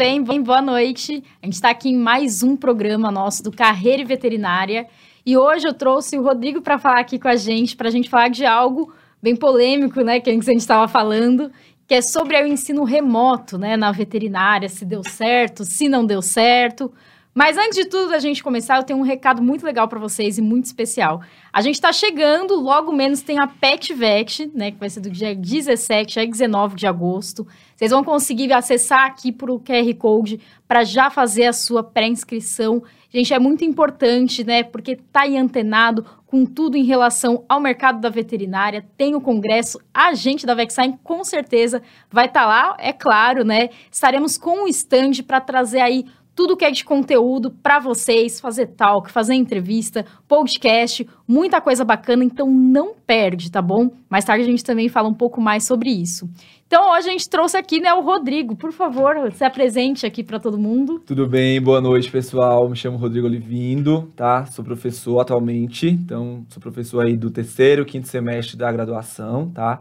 Bem? Boa noite. A gente está aqui em mais um programa nosso do Carreira e Veterinária. E hoje eu trouxe o Rodrigo para falar aqui com a gente, para a gente falar de algo bem polêmico, né, que a gente estava falando, que é sobre o ensino remoto, né, na veterinária, se deu certo, se não deu certo. Mas antes de tudo, a gente começar, eu tenho um recado muito legal para vocês e muito especial. A gente está chegando, logo menos tem a Pet Vet, né, que vai ser do dia 17 a 19 de agosto. Vocês vão conseguir acessar aqui para o QR Code para já fazer a sua pré-inscrição. Gente, é muito importante, né, porque tá aí antenado com tudo em relação ao mercado da veterinária. Tem o congresso, a gente da Vexine com certeza vai estar tá lá, é claro, né? Estaremos com o stand para trazer aí tudo que é de conteúdo para vocês, fazer talk, fazer entrevista, podcast, muita coisa bacana, então não perde, tá bom? Mais tarde a gente também fala um pouco mais sobre isso. Então hoje a gente trouxe aqui, né, o Rodrigo. Por favor, se apresente aqui para todo mundo. Tudo bem, boa noite, pessoal. Me chamo Rodrigo Olivindo, tá? Sou professor atualmente, então sou professor aí do terceiro, quinto semestre da graduação, tá?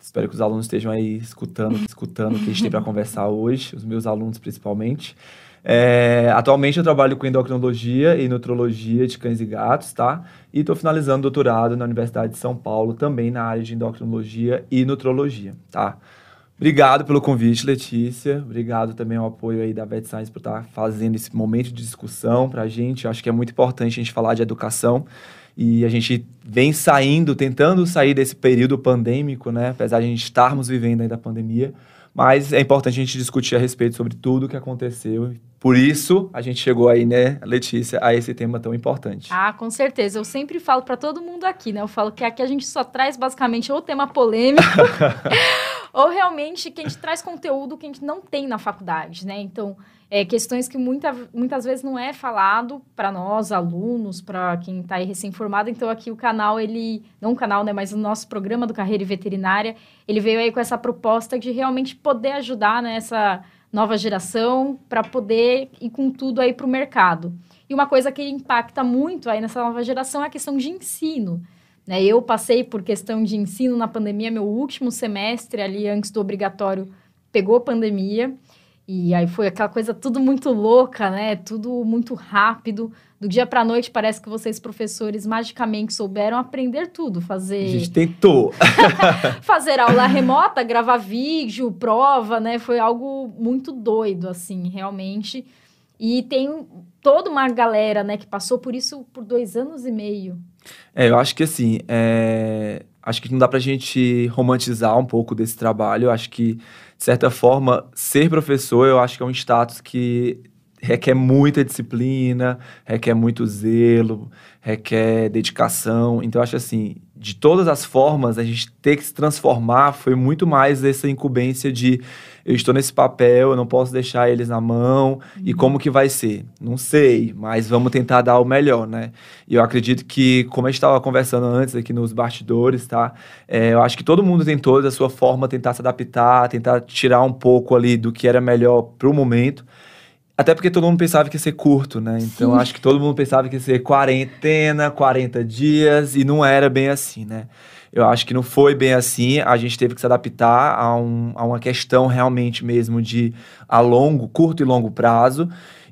Espero que os alunos estejam aí escutando, escutando o que a gente tem para conversar hoje, os meus alunos principalmente. É, atualmente eu trabalho com endocrinologia e nutrologia de cães e gatos, tá? E estou finalizando doutorado na Universidade de São Paulo, também na área de endocrinologia e nutrologia, tá? Obrigado pelo convite, Letícia. Obrigado também ao apoio aí da Vet Science por estar tá fazendo esse momento de discussão para a gente. Acho que é muito importante a gente falar de educação e a gente vem saindo, tentando sair desse período pandêmico, né? Apesar de a gente estarmos vivendo ainda a pandemia, mas é importante a gente discutir a respeito sobre tudo o que aconteceu. Por isso, a gente chegou aí, né, Letícia, a esse tema tão importante. Ah, com certeza. Eu sempre falo para todo mundo aqui, né? Eu falo que aqui a gente só traz basicamente ou tema polêmico, ou realmente que a gente traz conteúdo que a gente não tem na faculdade, né? Então, é, questões que muita, muitas vezes não é falado para nós, alunos, para quem está aí recém-formado. Então, aqui o canal, ele... Não o canal, né? Mas o nosso programa do Carreira e Veterinária, ele veio aí com essa proposta de realmente poder ajudar nessa né, nova geração para poder ir com tudo aí para o mercado. E uma coisa que impacta muito aí nessa nova geração é a questão de ensino. Né? Eu passei por questão de ensino na pandemia, meu último semestre ali antes do obrigatório pegou pandemia. E aí foi aquela coisa tudo muito louca, né? Tudo muito rápido. Do dia para noite parece que vocês professores magicamente souberam aprender tudo, fazer A gente tentou. fazer aula remota, gravar vídeo, prova, né? Foi algo muito doido assim, realmente. E tem toda uma galera, né, que passou por isso por dois anos e meio. É, eu acho que assim, é... acho que não dá pra gente romantizar um pouco desse trabalho. Eu acho que de certa forma, ser professor eu acho que é um status que requer muita disciplina, requer muito zelo, requer dedicação. Então, acho assim, de todas as formas, a gente ter que se transformar foi muito mais essa incumbência de eu estou nesse papel, eu não posso deixar eles na mão, uhum. e como que vai ser? Não sei, mas vamos tentar dar o melhor, né? E eu acredito que, como a gente estava conversando antes aqui nos bastidores, tá? É, eu acho que todo mundo tentou, da sua forma, tentar se adaptar, tentar tirar um pouco ali do que era melhor para o momento. Até porque todo mundo pensava que ia ser curto, né? Então acho que todo mundo pensava que ia ser quarentena, 40 dias, e não era bem assim, né? Eu acho que não foi bem assim. A gente teve que se adaptar a, um, a uma questão realmente mesmo de a longo, curto e longo prazo.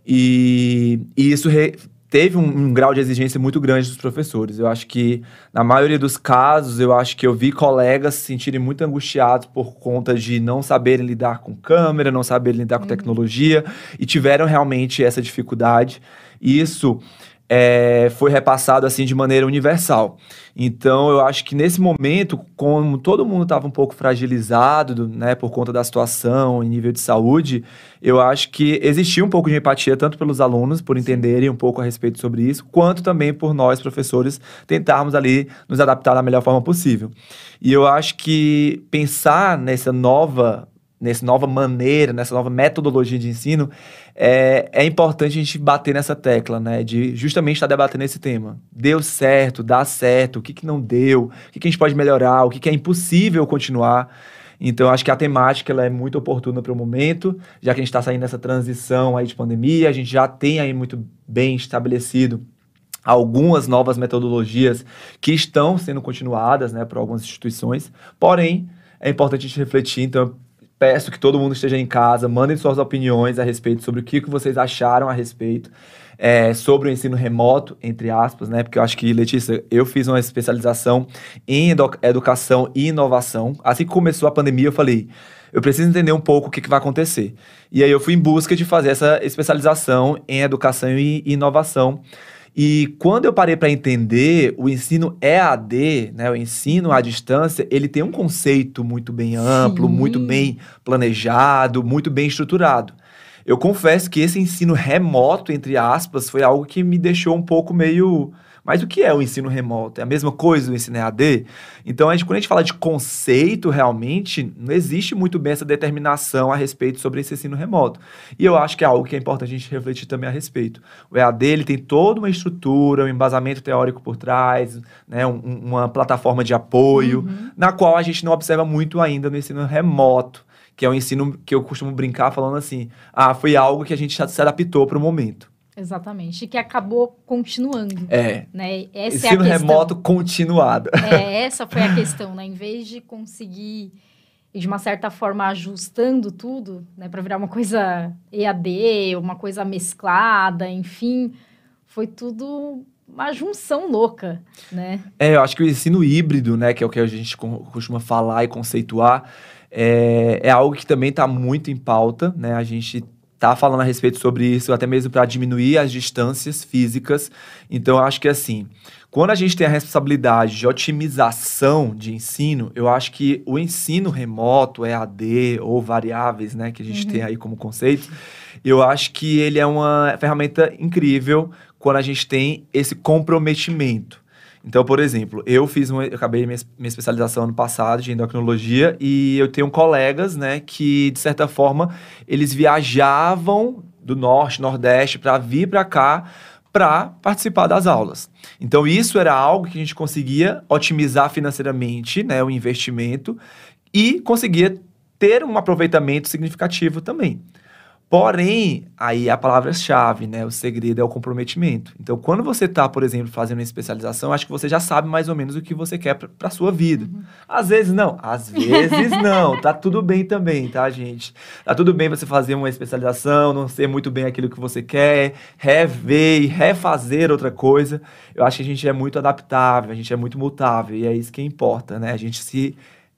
E, e isso re, teve um, um, grau de exigência muito grande dos professores. Eu acho que, na maioria dos casos, eu acho que eu vi colegas se sentirem muito angustiados por conta de não saberem lidar com câmera, não saberem lidar com uhum. tecnologia, e tiveram realmente essa dificuldade. E isso é, foi repassado assim de maneira universal. Então, eu acho que nesse momento, como todo mundo estava um pouco fragilizado, né, por conta da situação em nível de saúde, eu acho que existia um pouco de empatia tanto pelos alunos por entenderem um pouco a respeito sobre isso, quanto também por nós professores tentarmos ali nos adaptar da melhor forma possível. E eu acho que pensar nessa nova nessa nova maneira, nessa nova metodologia de ensino, é, é importante a gente bater nessa tecla, né? De justamente estar debatendo esse tema. Deu certo, dá certo, o que, que não deu, o que, que a gente pode melhorar, o que, que é impossível continuar. Então, acho que a temática ela é muito oportuna para o momento, já que a gente está saindo dessa transição aí de pandemia, a gente já tem aí muito bem estabelecido algumas novas metodologias que estão sendo continuadas né, por algumas instituições, porém, é importante a gente refletir, então peço que todo mundo esteja em casa, mandem suas opiniões a respeito sobre o que, que vocês acharam a respeito é, sobre o ensino remoto, entre aspas, né? Porque eu acho que, Letícia, eu fiz uma especialização em edu educação e inovação. Assim que começou a pandemia, eu falei, eu preciso entender um pouco o que, que vai acontecer. E aí eu fui em busca de fazer essa especialização em educação e inovação. E quando eu parei para entender, o ensino EAD, né, o ensino à distância, ele tem um conceito muito bem amplo, Sim. muito bem planejado, muito bem estruturado. Eu confesso que esse ensino remoto, entre aspas, foi algo que me deixou um pouco meio. Mas o que é o ensino remoto? É a mesma coisa do ensino EAD? Então, a gente, quando a gente fala de conceito, realmente, não existe muito bem essa determinação a respeito sobre esse ensino remoto. E eu acho que é algo que é importante a gente refletir também a respeito. O EAD ele tem toda uma estrutura, um embasamento teórico por trás, né, um, uma plataforma de apoio, uhum. na qual a gente não observa muito ainda no ensino remoto que é o um ensino que eu costumo brincar falando assim: ah, foi algo que a gente se adaptou para o momento. Exatamente, e que acabou continuando. É. Né? Essa ensino é a remoto continuado. É, essa foi a questão, né? Em vez de conseguir de uma certa forma ajustando tudo, né, para virar uma coisa EAD, uma coisa mesclada, enfim, foi tudo uma junção louca, né? É, eu acho que o ensino híbrido, né, que é o que a gente costuma falar e conceituar, é, é algo que também está muito em pauta, né? A gente está falando a respeito sobre isso, até mesmo para diminuir as distâncias físicas. Então, eu acho que assim, quando a gente tem a responsabilidade de otimização de ensino, eu acho que o ensino remoto, EAD ou variáveis, né, que a gente uhum. tem aí como conceito, eu acho que ele é uma ferramenta incrível quando a gente tem esse comprometimento. Então, por exemplo, eu fiz eu acabei minha, minha especialização ano passado de endocrinologia e eu tenho colegas, né, que de certa forma eles viajavam do norte, nordeste para vir para cá para participar das aulas. Então, isso era algo que a gente conseguia otimizar financeiramente, né, o investimento e conseguia ter um aproveitamento significativo também. Porém, aí a palavra-chave, né? O segredo é o comprometimento. Então, quando você está, por exemplo, fazendo uma especialização, acho que você já sabe mais ou menos o que você quer para a sua vida. Uhum. Às vezes não, às vezes não. Tá tudo bem também, tá, gente? Tá tudo bem você fazer uma especialização, não ser muito bem aquilo que você quer, rever e refazer outra coisa. Eu acho que a gente é muito adaptável, a gente é muito mutável e é isso que importa, né? A gente se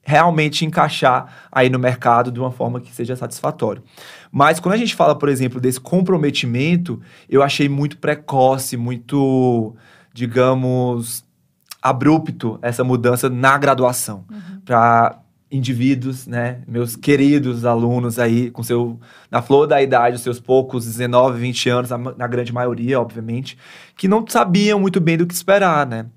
realmente encaixar aí no mercado de uma forma que seja satisfatória. Mas quando a gente fala, por exemplo, desse comprometimento, eu achei muito precoce, muito, digamos, abrupto essa mudança na graduação. Uhum. Para indivíduos, né, meus queridos alunos aí, com seu, na flor da idade, os seus poucos 19, 20 anos, na grande maioria, obviamente, que não sabiam muito bem do que esperar, né?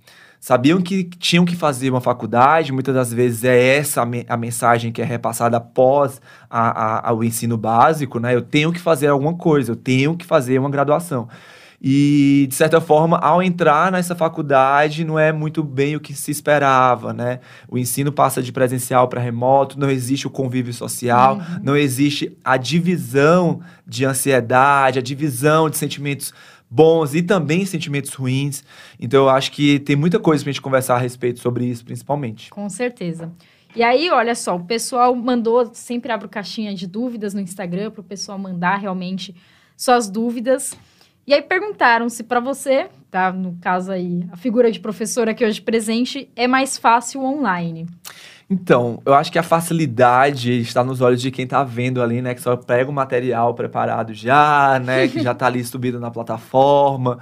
Sabiam que tinham que fazer uma faculdade, muitas das vezes é essa a, mensagem que é repassada após a, a, o ensino básico, né? Eu tenho que fazer alguma coisa, eu tenho que fazer uma graduação. E, de certa forma, ao entrar nessa faculdade, não é muito bem o que se esperava, né? O ensino passa de presencial para remoto, não existe o convívio social, uhum. não existe a divisão de ansiedade, a divisão de sentimentos bons e também sentimentos ruins. Então eu acho que tem muita coisa pra gente conversar a respeito sobre isso, principalmente. Com certeza. E aí, olha só, o pessoal mandou, sempre abro caixinha de dúvidas no Instagram para o pessoal mandar realmente suas dúvidas. E aí perguntaram se para você, tá, no caso aí, a figura de professora aqui hoje presente, é mais fácil online. Então, eu acho que a facilidade está nos olhos de quem está vendo ali, né? Que só pega o material preparado já, né? Que já está ali subido na plataforma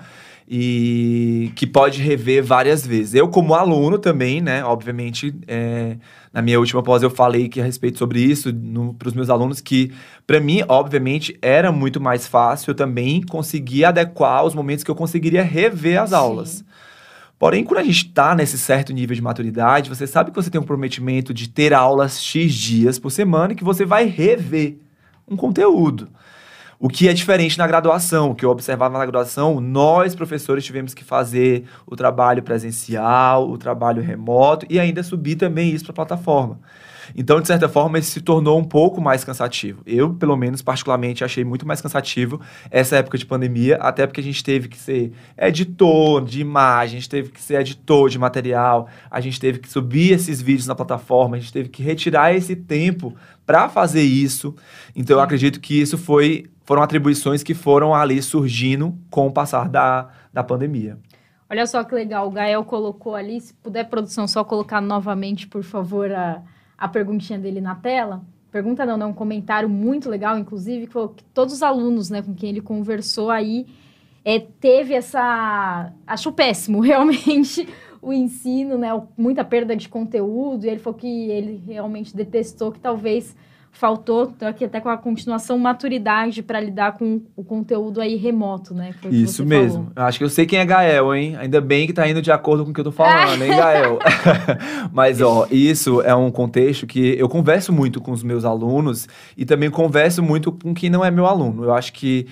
e que pode rever várias vezes. Eu, como aluno também, né? Obviamente, é, na minha última pós eu falei que a respeito sobre isso para os meus alunos que, para mim, obviamente, era muito mais fácil eu também conseguir adequar os momentos que eu conseguiria rever as Sim. aulas. Porém, quando a gente está nesse certo nível de maturidade, você sabe que você tem um comprometimento de ter aulas X dias por semana e que você vai rever um conteúdo. O que é diferente na graduação, o que eu observava na graduação, nós, professores, tivemos que fazer o trabalho presencial, o trabalho remoto e ainda subir também isso para a plataforma. Então, de certa forma, isso se tornou um pouco mais cansativo. Eu, pelo menos, particularmente, achei muito mais cansativo essa época de pandemia, até porque a gente teve que ser editor de imagem, a gente teve que ser editor de material, a gente teve que subir esses vídeos na plataforma, a gente teve que retirar esse tempo para fazer isso. Então, eu acredito que isso foi foram atribuições que foram ali surgindo com o passar da, da pandemia. Olha só que legal, o Gael colocou ali, se puder, produção, só colocar novamente, por favor, a, a perguntinha dele na tela. Pergunta não, não, um comentário muito legal, inclusive, que falou que todos os alunos né, com quem ele conversou aí é, teve essa. Achou péssimo, realmente, o ensino, né? Muita perda de conteúdo, e ele falou que ele realmente detestou que talvez faltou, tô aqui até com a continuação, maturidade para lidar com o conteúdo aí remoto, né? Isso mesmo. Falou. Acho que eu sei quem é Gael, hein? Ainda bem que tá indo de acordo com o que eu tô falando, hein, Gael? Mas, ó, isso é um contexto que eu converso muito com os meus alunos e também converso muito com quem não é meu aluno. Eu acho que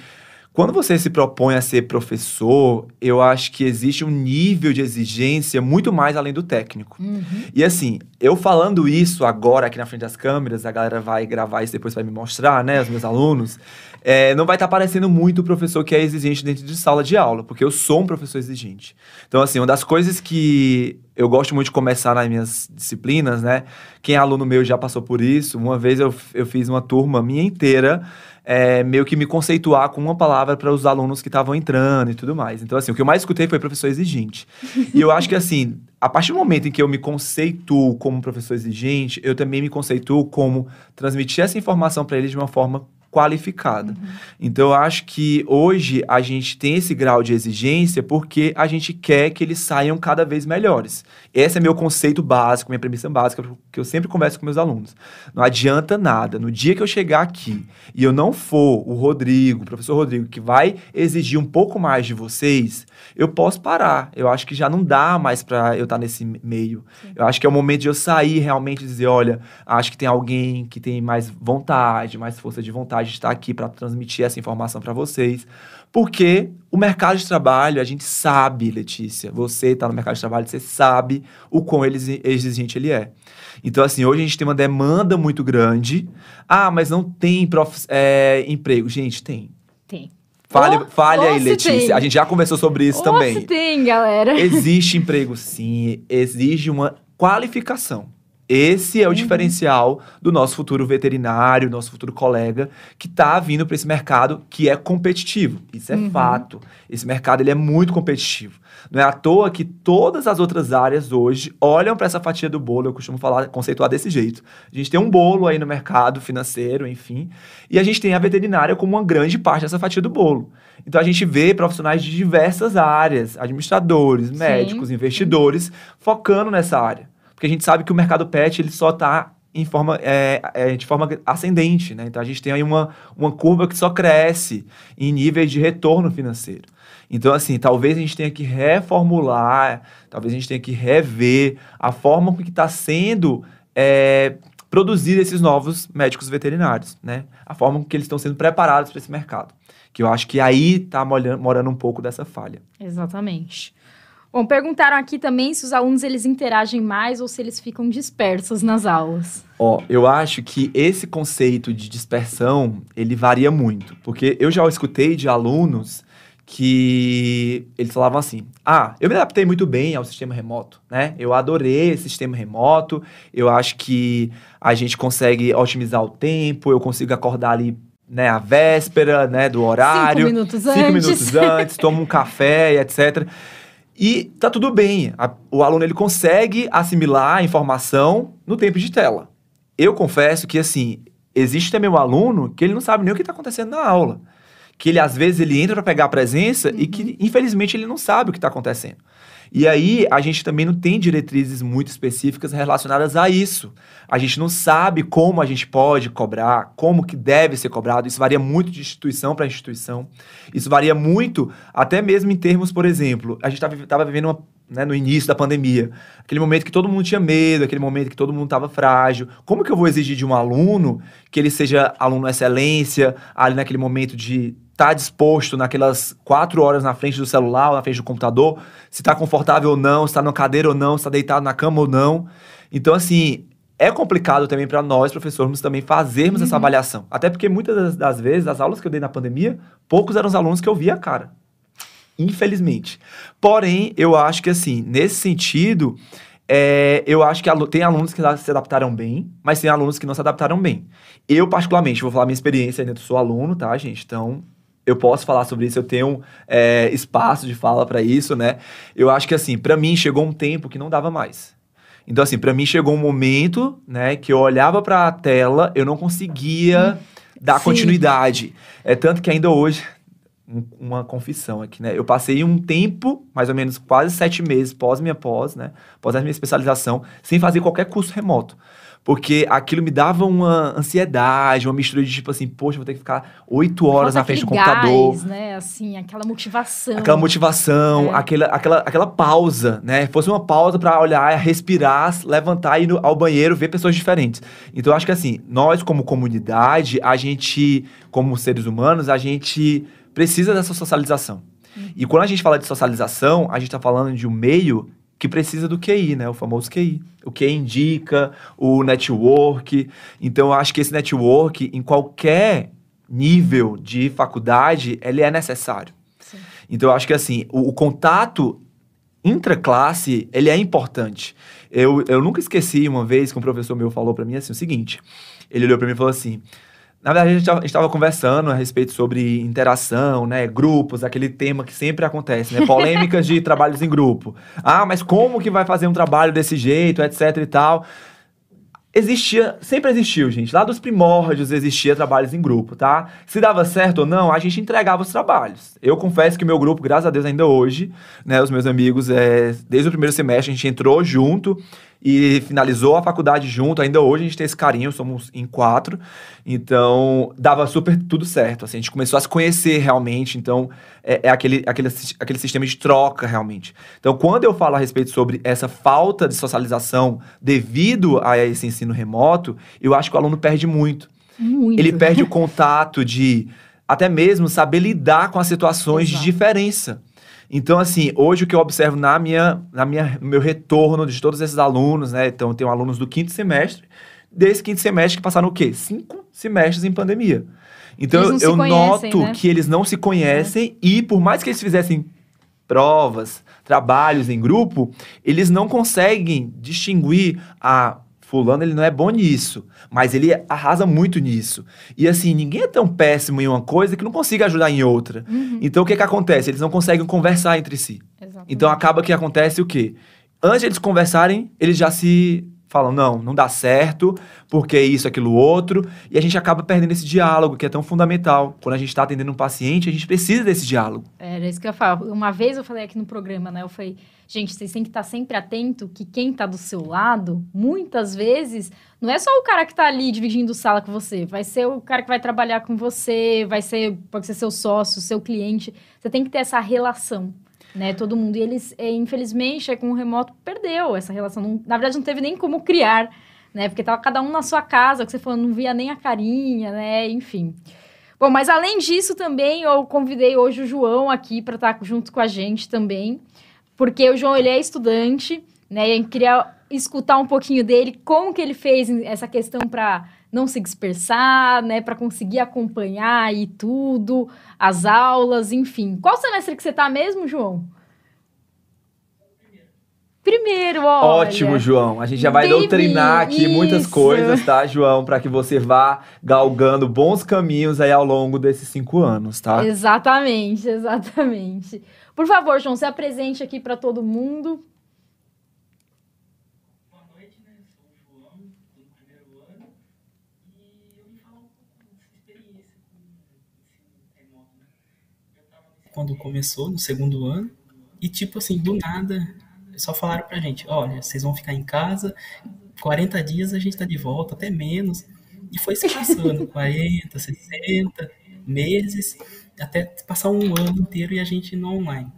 quando você se propõe a ser professor, eu acho que existe um nível de exigência muito mais além do técnico. Uhum. E assim, eu falando isso agora aqui na frente das câmeras, a galera vai gravar isso depois vai me mostrar, né, os meus alunos, é, não vai estar tá parecendo muito o professor que é exigente dentro de sala de aula, porque eu sou um professor exigente. Então, assim, uma das coisas que eu gosto muito de começar nas minhas disciplinas, né? Quem é aluno meu já passou por isso. Uma vez eu, eu fiz uma turma minha inteira é, meio que me conceituar com uma palavra para os alunos que estavam entrando e tudo mais. Então, assim, o que eu mais escutei foi professor exigente. e eu acho que, assim, a partir do momento em que eu me conceituo como professor exigente, eu também me conceituo como transmitir essa informação para eles de uma forma qualificada. Uhum. Então, eu acho que hoje a gente tem esse grau de exigência porque a gente quer que eles saiam cada vez melhores. Esse é meu conceito básico, minha premissa básica, que eu sempre converso com meus alunos. Não adianta nada. No dia que eu chegar aqui e eu não for o Rodrigo, o professor Rodrigo, que vai exigir um pouco mais de vocês, eu posso parar. Eu acho que já não dá mais para eu estar tá nesse meio. Sim. Eu acho que é o momento de eu sair realmente e dizer, olha, acho que tem alguém que tem mais vontade, mais força de vontade de estar aqui para transmitir essa informação para vocês. Porque o mercado de trabalho, a gente sabe, Letícia, você está no mercado de trabalho, você sabe o quão exigente ele é. Então, assim, hoje a gente tem uma demanda muito grande. Ah, mas não tem prof, é, emprego. Gente, tem. Tem. Fale, oh, fale aí, Letícia. Tem. A gente já conversou sobre isso oh, também. Tem, galera. Existe emprego, sim. Exige uma qualificação. Esse é o uhum. diferencial do nosso futuro veterinário, nosso futuro colega, que está vindo para esse mercado que é competitivo. Isso é uhum. fato. Esse mercado ele é muito competitivo. Não é à toa que todas as outras áreas hoje olham para essa fatia do bolo, eu costumo falar, conceituar desse jeito. A gente tem um bolo aí no mercado financeiro, enfim, e a gente tem a veterinária como uma grande parte dessa fatia do bolo. Então a gente vê profissionais de diversas áreas, administradores, médicos, Sim. investidores, focando nessa área. Porque a gente sabe que o mercado pet ele só está em forma, é, é, de forma ascendente, né? Então a gente tem aí uma, uma curva que só cresce em níveis de retorno financeiro. Então, assim, talvez a gente tenha que reformular, talvez a gente tenha que rever a forma com que está sendo é, produzido esses novos médicos veterinários, né? A forma com que eles estão sendo preparados para esse mercado. Que eu acho que aí está morando um pouco dessa falha. Exatamente. Bom, perguntaram aqui também se os alunos eles interagem mais ou se eles ficam dispersos nas aulas. Ó, eu acho que esse conceito de dispersão, ele varia muito, porque eu já escutei de alunos que eles falavam assim: "Ah, eu me adaptei muito bem ao sistema remoto, né? Eu adorei esse sistema remoto. Eu acho que a gente consegue otimizar o tempo, eu consigo acordar ali né, a véspera, né, do horário, cinco minutos cinco antes, minutos antes, tomo um café, etc. E tá tudo bem. A, o aluno ele consegue assimilar a informação no tempo de tela. Eu confesso que assim, existe também um aluno que ele não sabe nem o que está acontecendo na aula. Que ele às vezes ele entra para pegar a presença uhum. e que infelizmente ele não sabe o que está acontecendo. E aí a gente também não tem diretrizes muito específicas relacionadas a isso. A gente não sabe como a gente pode cobrar, como que deve ser cobrado. Isso varia muito de instituição para instituição. Isso varia muito, até mesmo em termos, por exemplo, a gente estava vivendo uma, né, no início da pandemia, aquele momento que todo mundo tinha medo, aquele momento que todo mundo estava frágil. Como que eu vou exigir de um aluno que ele seja aluno excelência, ali naquele momento de está disposto naquelas quatro horas na frente do celular, na frente do computador, se está confortável ou não, se está na cadeira ou não, se está deitado na cama ou não. Então, assim, é complicado também para nós, professores, também fazermos uhum. essa avaliação. Até porque muitas das, das, vezes, as aulas que eu dei na pandemia, poucos eram os alunos que eu via a cara. Infelizmente. Porém, eu acho que, assim, nesse sentido, é, eu acho que tem alunos que se adaptaram bem, mas tem alunos que não se adaptaram bem. Eu, particularmente, vou falar minha experiência ainda, eu sou aluno, tá, gente? Então, eu posso falar sobre isso, eu tenho é, espaço de fala para isso, né? Eu acho que, assim, para mim chegou um tempo que não dava mais. Então, assim, para mim chegou um momento, né, que eu olhava para a tela, eu não conseguia dar Sim. continuidade. É tanto que ainda hoje, uma confissão aqui, né? Eu passei um tempo, mais ou menos quase sete meses pós minha pós, né? Pós a minha especialização, sem fazer qualquer curso remoto porque aquilo me dava uma ansiedade, uma mistura de tipo assim, poxa, vou ter que ficar oito horas Falta na frente do computador. Gás, né? Assim, aquela motivação. Aquela motivação, é. aquela, aquela, aquela pausa, né? Fosse uma pausa para olhar, respirar, levantar e ir ao banheiro, ver pessoas diferentes. Então, eu acho que assim, nós como comunidade, a gente, como seres humanos, a gente precisa dessa socialização. Uhum. E quando a gente fala de socialização, a gente está falando de um meio que precisa do QI, né? O famoso QI. O QI indica, o network. Então, eu acho que esse network, em qualquer nível de faculdade, ele é necessário. Sim. Então, eu acho que, assim, o, o contato intraclasse, ele é importante. Eu, eu nunca esqueci uma vez que um professor meu falou para mim assim, o seguinte. Ele olhou para mim e falou assim... Na verdade, a gente estava conversando a respeito sobre interação, né? Grupos, aquele tema que sempre acontece, né? Polêmicas de trabalhos em grupo. Ah, mas como que vai fazer um trabalho desse jeito, etc e tal. Existia, sempre existiu, gente. Lá dos primórdios existia trabalhos em grupo, tá? Se dava certo ou não, a gente entregava os trabalhos. Eu confesso que o meu grupo, graças a Deus, ainda hoje, né? Os meus amigos, é, desde o primeiro semestre, a gente entrou junto e finalizou a faculdade junto. Ainda hoje a gente tem esse carinho, somos em quatro. Então, dava super tudo certo. Assim, a gente começou a se conhecer realmente. Então, é, é, aquele, aquele, aquele sistema de troca realmente. Então, quando eu falo a respeito sobre essa falta de socialização devido a esse ensino remoto, eu acho que o aluno perde muito. Muito. Ele perde o contato de até mesmo saber lidar com as situações Exato. de diferença. Então, assim, hoje o que eu observo na minha, na minha, no meu retorno de todos esses alunos, né? Então, eu tenho alunos do quinto semestre, desse quinto semestre que passaram o quê? Cinco semestres em pandemia. Então, eu, eu conhecem, noto né? que eles não se conhecem é. e, por mais que eles fizessem provas, trabalhos em grupo, eles não conseguem distinguir a fulano ele não é bom nisso, mas ele arrasa muito nisso. E assim, ninguém é tão péssimo em uma coisa que não consiga ajudar em outra. Uhum. Então o que que acontece? Eles não conseguem conversar entre si. Exatamente. Então acaba que acontece o quê? Antes de eles conversarem, eles já se falam, não, não dá certo, porque isso, aquilo, outro, e a gente acaba perdendo esse diálogo que é tão fundamental. Quando a gente está atendendo um paciente, a gente precisa desse diálogo. Era isso que eu falo. Uma vez eu falei aqui no programa, né? Eu falei, gente, vocês têm que estar sempre atento que quem está do seu lado, muitas vezes, não é só o cara que está ali dividindo sala com você, vai ser o cara que vai trabalhar com você, vai ser, pode ser seu sócio, seu cliente. Você tem que ter essa relação né? Todo mundo. E eles, é, infelizmente, é, com o remoto, perdeu essa relação. Não, na verdade, não teve nem como criar, né? Porque tava cada um na sua casa, que você falou, não via nem a carinha, né? Enfim. Bom, mas além disso também, eu convidei hoje o João aqui para estar tá junto com a gente também, porque o João, ele é estudante, né? E eu queria escutar um pouquinho dele, como que ele fez essa questão para não se dispersar, né, para conseguir acompanhar aí tudo, as aulas, enfim. Qual semestre que você está mesmo, João? Primeiro, olha. Ótimo, João. A gente já vai Baby, doutrinar aqui isso. muitas coisas, tá, João? Para que você vá galgando bons caminhos aí ao longo desses cinco anos, tá? Exatamente, exatamente. Por favor, João, se apresente aqui para todo mundo. quando começou, no segundo ano, e tipo assim, do nada, só falaram pra gente, olha, vocês vão ficar em casa, 40 dias a gente tá de volta, até menos. E foi se passando, 40, 60 meses, até passar um ano inteiro e a gente no online.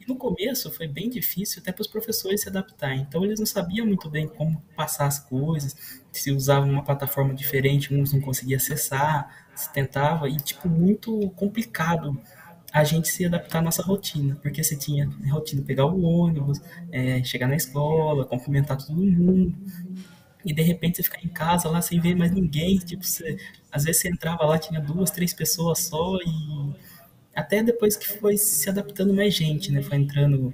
E no começo foi bem difícil até para os professores se adaptar. Então eles não sabiam muito bem como passar as coisas, se usavam uma plataforma diferente, uns não conseguiam acessar, se tentava, e tipo, muito complicado a gente se adaptar à nossa rotina, porque você tinha rotina pegar o ônibus, é, chegar na escola, cumprimentar todo mundo. e de repente você ficar em casa lá sem ver mais ninguém, tipo, você, às vezes você entrava lá, tinha duas, três pessoas só e até depois que foi se adaptando mais gente, né? Foi entrando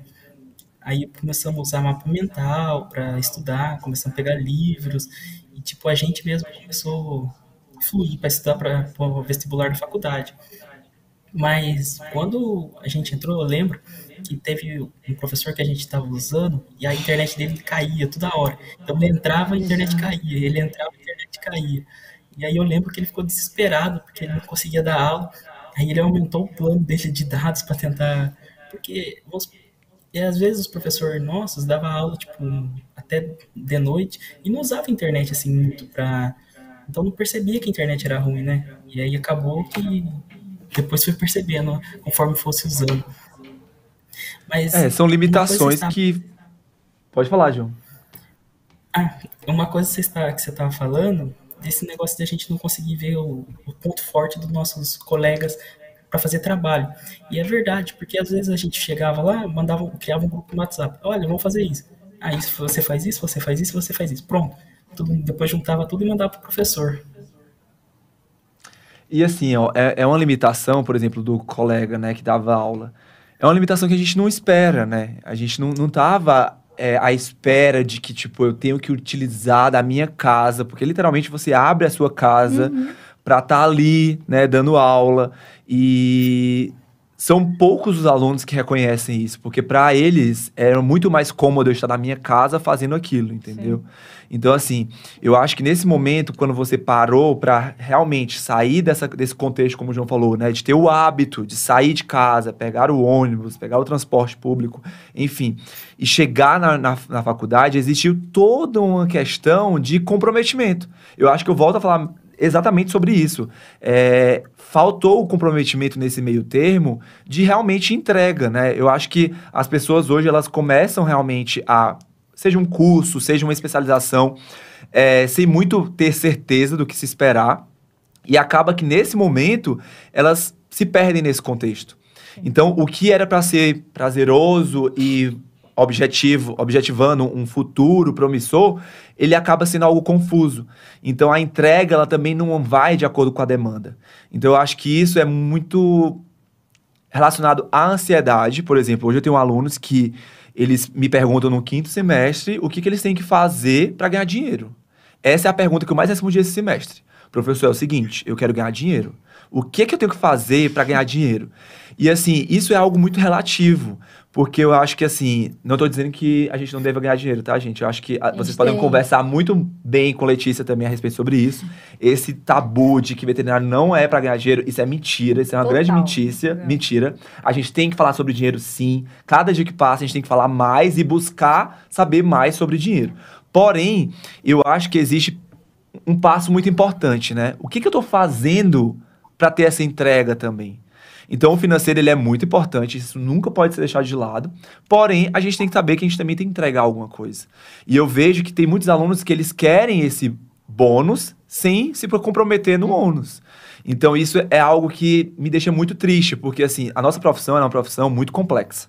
aí começamos a usar mapa mental para estudar, começamos a pegar livros e tipo a gente mesmo começou a fluir para estudar para o vestibular da faculdade. Mas quando a gente entrou, eu lembro que teve um professor que a gente estava usando e a internet dele caía toda hora. Então ele entrava, a internet caía, ele entrava, a internet caía. E aí eu lembro que ele ficou desesperado porque ele não conseguia dar aula. Aí ele aumentou o plano dele de dados para tentar. Porque vamos, e às vezes os professores nossos dava aula tipo até de noite e não usava a internet assim muito para então não percebia que a internet era ruim, né? E aí acabou que depois foi percebendo conforme fosse usando. Mas é, são limitações está... que. Pode falar, João. Ah, uma coisa que você está que você estava falando desse negócio de a gente não conseguir ver o, o ponto forte dos nossos colegas para fazer trabalho. E é verdade, porque às vezes a gente chegava lá, mandava, criava um grupo no WhatsApp. Olha, vamos fazer isso. Aí você faz isso, você faz isso, você faz isso. Pronto. Tudo, depois juntava tudo e mandava para o professor. E assim, ó, é, é uma limitação, por exemplo, do colega, né, que dava aula é uma limitação que a gente não espera, né? A gente não, não tava é, à espera de que, tipo, eu tenho que utilizar da minha casa, porque literalmente você abre a sua casa uhum. para estar tá ali, né, dando aula. E são poucos os alunos que reconhecem isso, porque para eles era muito mais cômodo eu estar na minha casa fazendo aquilo, entendeu? Sim. Então, assim, eu acho que nesse momento, quando você parou para realmente sair dessa, desse contexto, como o João falou, né, de ter o hábito de sair de casa, pegar o ônibus, pegar o transporte público, enfim, e chegar na, na, na faculdade, existiu toda uma questão de comprometimento. Eu acho que eu volto a falar exatamente sobre isso. É, faltou o comprometimento nesse meio termo de realmente entrega, né? Eu acho que as pessoas hoje elas começam realmente a seja um curso, seja uma especialização, é, sem muito ter certeza do que se esperar e acaba que nesse momento elas se perdem nesse contexto. Então, o que era para ser prazeroso e objetivo, objetivando um futuro promissor, ele acaba sendo algo confuso. Então a entrega ela também não vai de acordo com a demanda. Então eu acho que isso é muito relacionado à ansiedade. Por exemplo, hoje eu tenho alunos que eles me perguntam no quinto semestre o que, que eles têm que fazer para ganhar dinheiro. Essa é a pergunta que eu mais respondi esse semestre. Professor, é o seguinte, eu quero ganhar dinheiro. O que, que eu tenho que fazer para ganhar dinheiro? E assim, isso é algo muito relativo, porque eu acho que, assim, não estou dizendo que a gente não deve ganhar dinheiro, tá, gente? Eu acho que a, vocês podem conversar muito bem com Letícia também a respeito sobre isso. Esse tabu de que veterinário não é para ganhar dinheiro, isso é mentira, isso é uma Total. grande mentira, é. mentira. A gente tem que falar sobre dinheiro, sim. Cada dia que passa, a gente tem que falar mais e buscar saber mais sobre dinheiro. Porém, eu acho que existe um passo muito importante, né? O que, que eu estou fazendo para ter essa entrega também? Então, o financeiro ele é muito importante, isso nunca pode ser deixado de lado. Porém, a gente tem que saber que a gente também tem que entregar alguma coisa. E eu vejo que tem muitos alunos que eles querem esse bônus sem se comprometer no ônus. Então, isso é algo que me deixa muito triste, porque assim, a nossa profissão é uma profissão muito complexa.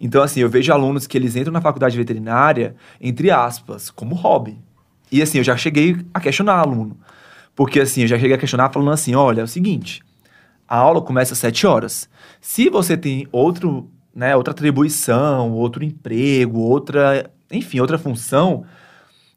Então, assim, eu vejo alunos que eles entram na faculdade veterinária, entre aspas, como hobby. E assim, eu já cheguei a questionar aluno. Porque assim, eu já cheguei a questionar falando assim, olha, é o seguinte, a aula começa às 7 horas. Se você tem outro, né, outra atribuição, outro emprego, outra, enfim, outra função,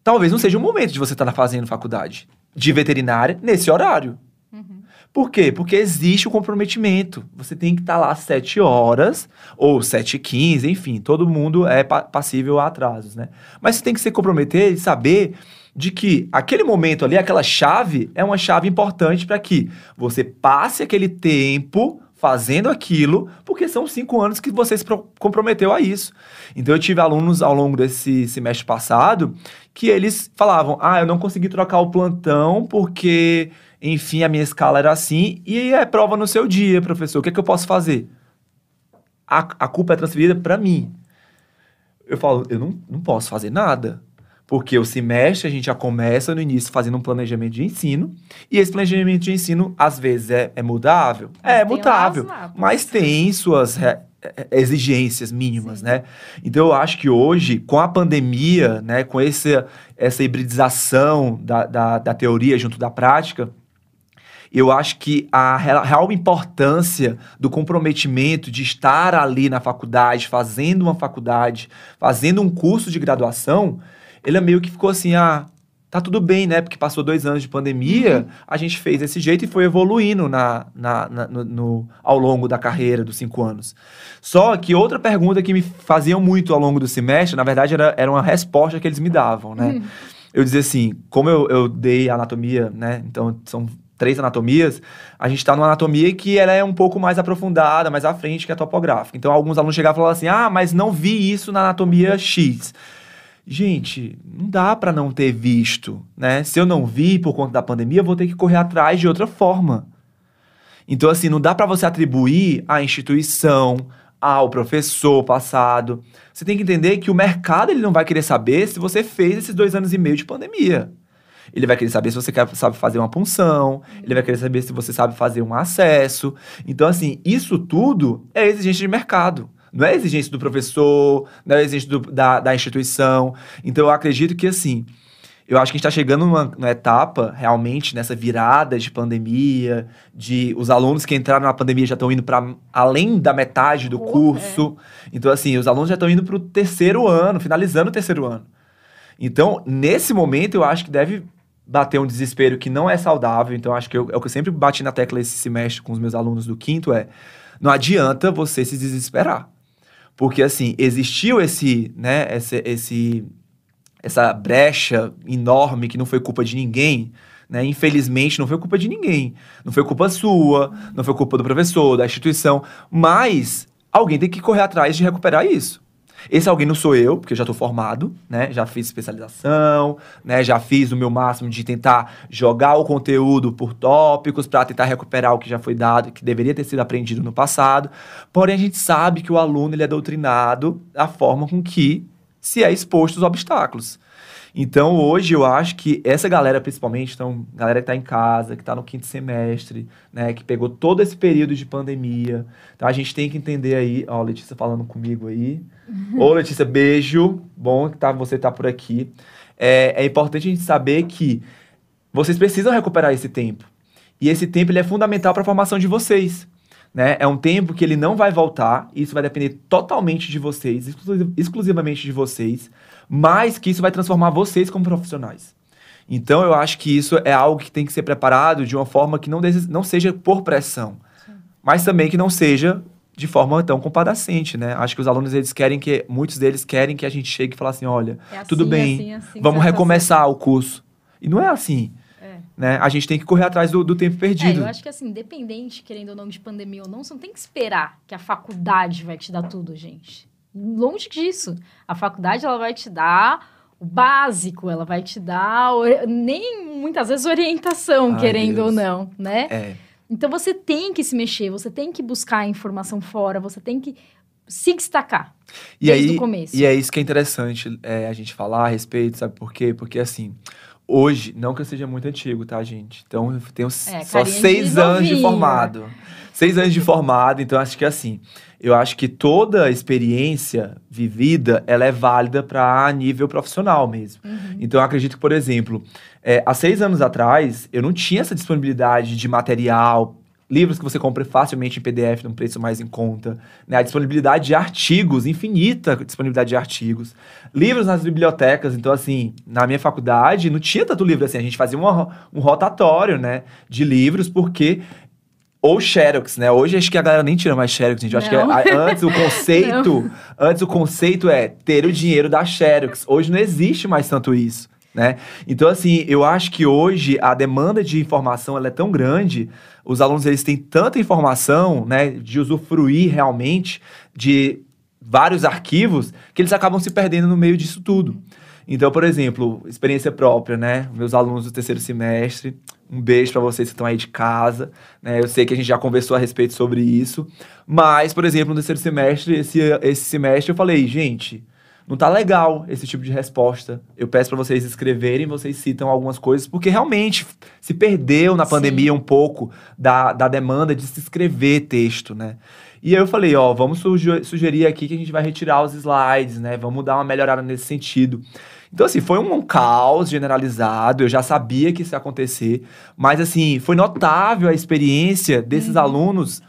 talvez não seja o momento de você estar fazendo faculdade de veterinária nesse horário. Uhum. Por quê? Porque existe o comprometimento. Você tem que estar lá às 7 horas, ou 7 e 15, enfim, todo mundo é passível a atrasos, né? Mas você tem que se comprometer e saber de que aquele momento ali, aquela chave, é uma chave importante para que você passe aquele tempo fazendo aquilo, porque são cinco anos que você se comprometeu a isso. Então eu tive alunos ao longo desse semestre passado que eles falavam: ah, eu não consegui trocar o plantão porque, enfim, a minha escala era assim e é prova no seu dia, professor. O que é que eu posso fazer? A, a culpa é transferida para mim. Eu falo, eu não, não posso fazer nada. Porque o semestre a gente já começa no início fazendo um planejamento de ensino, e esse planejamento de ensino, às vezes, é, é mudável? Mas é, é mutável. Lá, mas tem suas re é, exigências mínimas, Sim. né? Então eu acho que hoje, com a pandemia, né, com esse, essa hibridização da, da, da teoria junto da prática, eu acho que a real importância do comprometimento de estar ali na faculdade, fazendo uma faculdade, fazendo um curso de graduação, ele é meio que ficou assim, ah, tá tudo bem, né? Porque passou dois anos de pandemia, uhum. a gente fez desse jeito e foi evoluindo na, na, na no, no, ao longo da carreira dos cinco anos. Só que outra pergunta que me faziam muito ao longo do semestre, na verdade, era, era uma resposta que eles me davam, né? Uhum. Eu dizia assim, como eu, eu dei anatomia, né? Então, são três anatomias, a gente está numa anatomia que ela é um pouco mais aprofundada, mais à frente que a topográfica. Então, alguns alunos chegavam e falavam assim, ah, mas não vi isso na anatomia X. Gente, não dá para não ter visto, né? Se eu não vi por conta da pandemia, eu vou ter que correr atrás de outra forma. Então, assim, não dá para você atribuir à instituição, ao professor passado. Você tem que entender que o mercado ele não vai querer saber se você fez esses dois anos e meio de pandemia. Ele vai querer saber se você quer, sabe fazer uma punção, ele vai querer saber se você sabe fazer um acesso. Então, assim, isso tudo é exigência de mercado. Não é exigência do professor, não é exigência do, da, da instituição. Então, eu acredito que, assim, eu acho que a gente está chegando numa, numa, etapa, realmente, nessa virada de pandemia, de os alunos que entraram na pandemia já estão indo para além da metade do curso. É. Então, assim, os alunos já estão indo para o terceiro ano, finalizando o terceiro ano. Então, nesse momento, eu acho que deve bater um desespero que não é saudável. Então, acho que eu, é o que eu sempre bati na tecla esse semestre com os meus alunos do quinto é não adianta você se desesperar. Porque, assim, existiu esse, né, esse, esse, essa brecha enorme que não foi culpa de ninguém, né? Infelizmente, não foi culpa de ninguém. Não foi culpa sua, não foi culpa do professor, da instituição, mas alguém tem que correr atrás de recuperar isso. Esse alguém não sou eu, porque eu já estou formado, né? Já fiz especialização, né? Já fiz o meu máximo de tentar jogar o conteúdo por tópicos para tentar recuperar o que já foi dado, que deveria ter sido aprendido no passado. Porém, a gente sabe que o aluno ele é doutrinado da forma com que se é exposto aos obstáculos. Então, hoje, eu acho que essa galera, principalmente, então, galera que está em casa, que está no quinto semestre, né, que pegou todo esse período de pandemia, então a gente tem que entender aí, ó, Letícia falando comigo aí. Uhum. Ô, Letícia, beijo, bom que tá, você tá por aqui. É, é importante a gente saber que vocês precisam recuperar esse tempo. E esse tempo ele é fundamental para a formação de vocês. Né? É um tempo que ele não vai voltar, isso vai depender totalmente de vocês, exclusivamente de vocês mas que isso vai transformar vocês como profissionais. Então, eu acho que isso é algo que tem que ser preparado de uma forma que não, não seja por pressão, Sim. mas também que não seja de forma tão compadecente, né? Acho que os alunos, eles querem que, muitos deles querem que a gente chegue e fale assim, olha, é assim, tudo bem, assim, assim, vamos recomeçar fazer. o curso. E não é assim. É. Né? A gente tem que correr atrás do, do tempo perdido. É, eu acho que assim, independente, querendo ou não, de pandemia ou não, você não tem que esperar que a faculdade vai te dar tudo, gente longe disso. A faculdade ela vai te dar o básico, ela vai te dar nem muitas vezes orientação, Ai, querendo Deus. ou não, né? É. Então você tem que se mexer, você tem que buscar informação fora, você tem que se destacar e desde aí, o começo. E é isso que é interessante é, a gente falar a respeito, sabe por quê? Porque assim, hoje, não que eu seja muito antigo, tá, gente? Então eu tenho é, só seis anos de formado. Seis anos de formado, então acho que assim, eu acho que toda experiência vivida, ela é válida para nível profissional mesmo. Uhum. Então, eu acredito que, por exemplo, é, há seis anos atrás, eu não tinha essa disponibilidade de material, livros que você compra facilmente em PDF num preço mais em conta, né? a disponibilidade de artigos, infinita disponibilidade de artigos, livros nas bibliotecas, então assim, na minha faculdade não tinha tanto livro assim, a gente fazia uma, um rotatório, né, de livros, porque ou Xerox, né? Hoje acho que a galera nem tira mais Xerox, gente. Eu acho não. que é, antes o conceito, antes o conceito é ter o dinheiro da Xerox. Hoje não existe mais tanto isso, né? Então assim, eu acho que hoje a demanda de informação ela é tão grande, os alunos eles têm tanta informação, né, de usufruir realmente de vários arquivos que eles acabam se perdendo no meio disso tudo. Então, por exemplo, experiência própria, né? Meus alunos do terceiro semestre, um beijo para vocês que estão aí de casa, né? Eu sei que a gente já conversou a respeito sobre isso, mas, por exemplo, no terceiro semestre, esse, esse semestre eu falei, gente, não tá legal esse tipo de resposta. Eu peço para vocês escreverem, vocês citam algumas coisas, porque realmente se perdeu na pandemia Sim. um pouco da, da demanda de se escrever texto, né? E aí eu falei, ó, vamos sugerir aqui que a gente vai retirar os slides, né? Vamos dar uma melhorada nesse sentido. Então, assim, foi um caos generalizado, eu já sabia que isso ia acontecer, mas, assim, foi notável a experiência desses uhum. alunos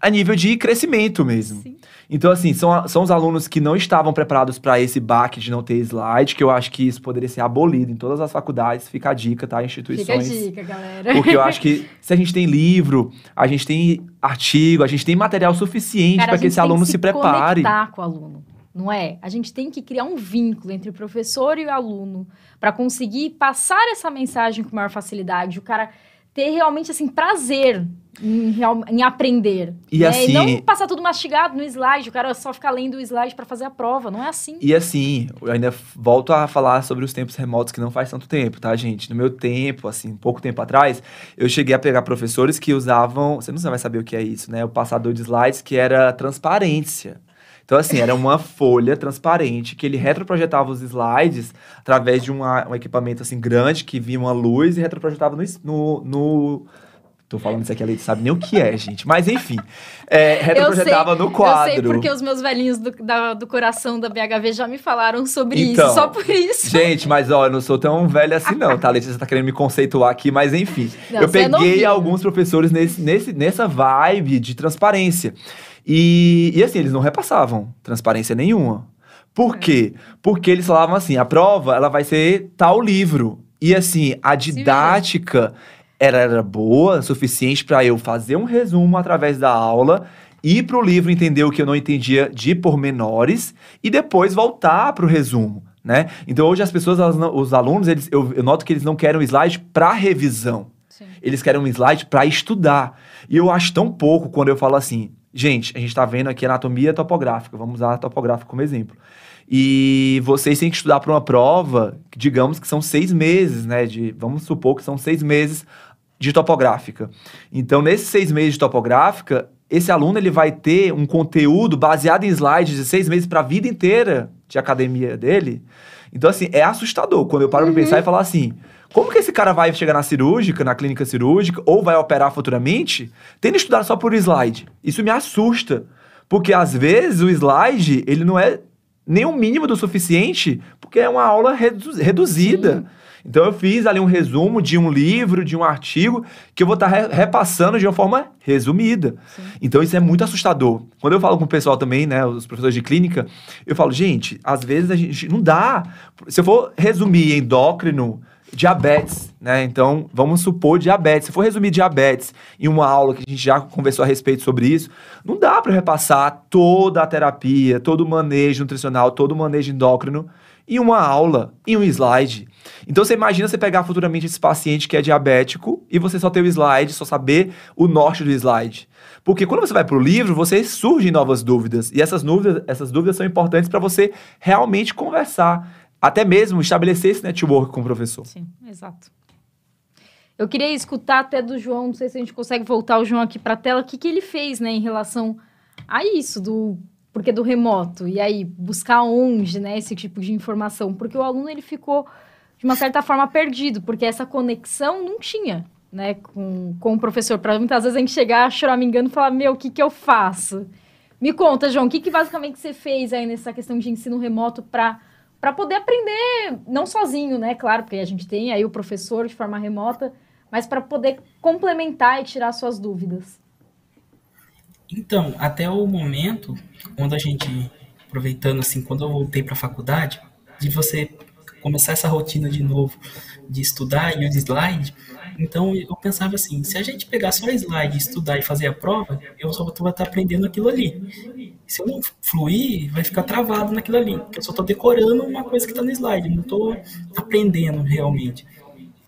a nível de crescimento mesmo. Sim. Então, assim, são, são os alunos que não estavam preparados para esse baque de não ter slide, que eu acho que isso poderia ser abolido em todas as faculdades. Fica a dica, tá? Instituições. Fica a dica, galera. Porque eu acho que se a gente tem livro, a gente tem artigo, a gente tem material suficiente para que esse aluno se, se prepare. com o aluno. Não é? A gente tem que criar um vínculo entre o professor e o aluno para conseguir passar essa mensagem com maior facilidade. O cara ter realmente assim prazer em, em aprender. E né? assim. E não passar tudo mastigado no slide, o cara só ficar lendo o slide para fazer a prova. Não é assim. E assim, eu ainda volto a falar sobre os tempos remotos que não faz tanto tempo, tá, gente? No meu tempo, assim, pouco tempo atrás, eu cheguei a pegar professores que usavam. Você não vai saber o que é isso, né? O passador de slides que era transparência. Então, assim, era uma folha transparente que ele retroprojetava os slides através de uma, um equipamento assim grande que via uma luz e retroprojetava no, no, no Tô falando isso aqui, a Leite sabe nem o que é, gente. Mas enfim, é, retroprojetava no quadro. Eu sei porque os meus velhinhos do, da, do coração da BHV já me falaram sobre então, isso, só por isso. Gente, mas ó, eu não sou tão velha assim não, tá? Letícia tá querendo me conceituar aqui, mas enfim. Não, eu é peguei é alguns professores nesse, nesse, nessa vibe de transparência. E, e assim, eles não repassavam transparência nenhuma. Por é. quê? Porque eles falavam assim, a prova, ela vai ser tal livro. E assim, a didática era, era boa, suficiente para eu fazer um resumo através da aula, ir para o livro entender o que eu não entendia de pormenores e depois voltar para o resumo. Né? Então hoje as pessoas, não, os alunos, eles, eu, eu, noto que eles não querem um slide para revisão. Sim. Eles querem um slide para estudar. E eu acho tão pouco quando eu falo assim, Gente, a gente está vendo aqui anatomia topográfica, vamos usar a topográfica como exemplo. E vocês têm que estudar para uma prova, digamos que são seis meses, né? De, vamos supor que são seis meses de topográfica. Então, nesses seis meses de topográfica, esse aluno ele vai ter um conteúdo baseado em slides de seis meses para a vida inteira de academia dele. Então, assim, é assustador quando eu paro uhum. para pensar e falar assim: como que esse cara vai chegar na cirúrgica, na clínica cirúrgica, ou vai operar futuramente, tendo estudado só por slide? Isso me assusta. Porque às vezes o slide, ele não é nem o mínimo do suficiente, porque é uma aula redu reduzida. Sim. Então eu fiz ali um resumo de um livro, de um artigo, que eu vou estar tá re repassando de uma forma resumida. Sim. Então isso é muito assustador. Quando eu falo com o pessoal também, né, os professores de clínica, eu falo, gente, às vezes a gente não dá. Se eu for resumir endócrino, diabetes, né? Então, vamos supor diabetes. Se for resumir diabetes em uma aula que a gente já conversou a respeito sobre isso, não dá para repassar toda a terapia, todo o manejo nutricional, todo o manejo endócrino em uma aula, em um slide. Então você imagina você pegar futuramente esse paciente que é diabético e você só ter o slide, só saber o norte do slide. Porque quando você vai para o livro, você surgem novas dúvidas. E essas dúvidas, essas dúvidas são importantes para você realmente conversar até mesmo estabelecer esse network com o professor. Sim, exato. Eu queria escutar até do João, não sei se a gente consegue voltar o João aqui para a tela, o que, que ele fez, né, em relação a isso, do porque do remoto, e aí buscar onde, né, esse tipo de informação, porque o aluno ele ficou de uma certa forma perdido, porque essa conexão não tinha, né, com, com o professor. Para muitas vezes a gente chegar, engano, e falar, meu, o que que eu faço? Me conta, João, o que que basicamente você fez aí nessa questão de ensino remoto para para poder aprender, não sozinho, né? Claro, porque a gente tem aí o professor de forma remota, mas para poder complementar e tirar suas dúvidas. Então, até o momento, quando a gente, aproveitando assim, quando eu voltei para a faculdade, de você começar essa rotina de novo, de estudar e o slide, então eu pensava assim, se a gente pegar só slide, estudar e fazer a prova, eu só vou estar aprendendo aquilo ali. Se eu não fluir, vai ficar travado naquilo ali, porque eu só estou decorando uma coisa que está no slide, não estou aprendendo realmente.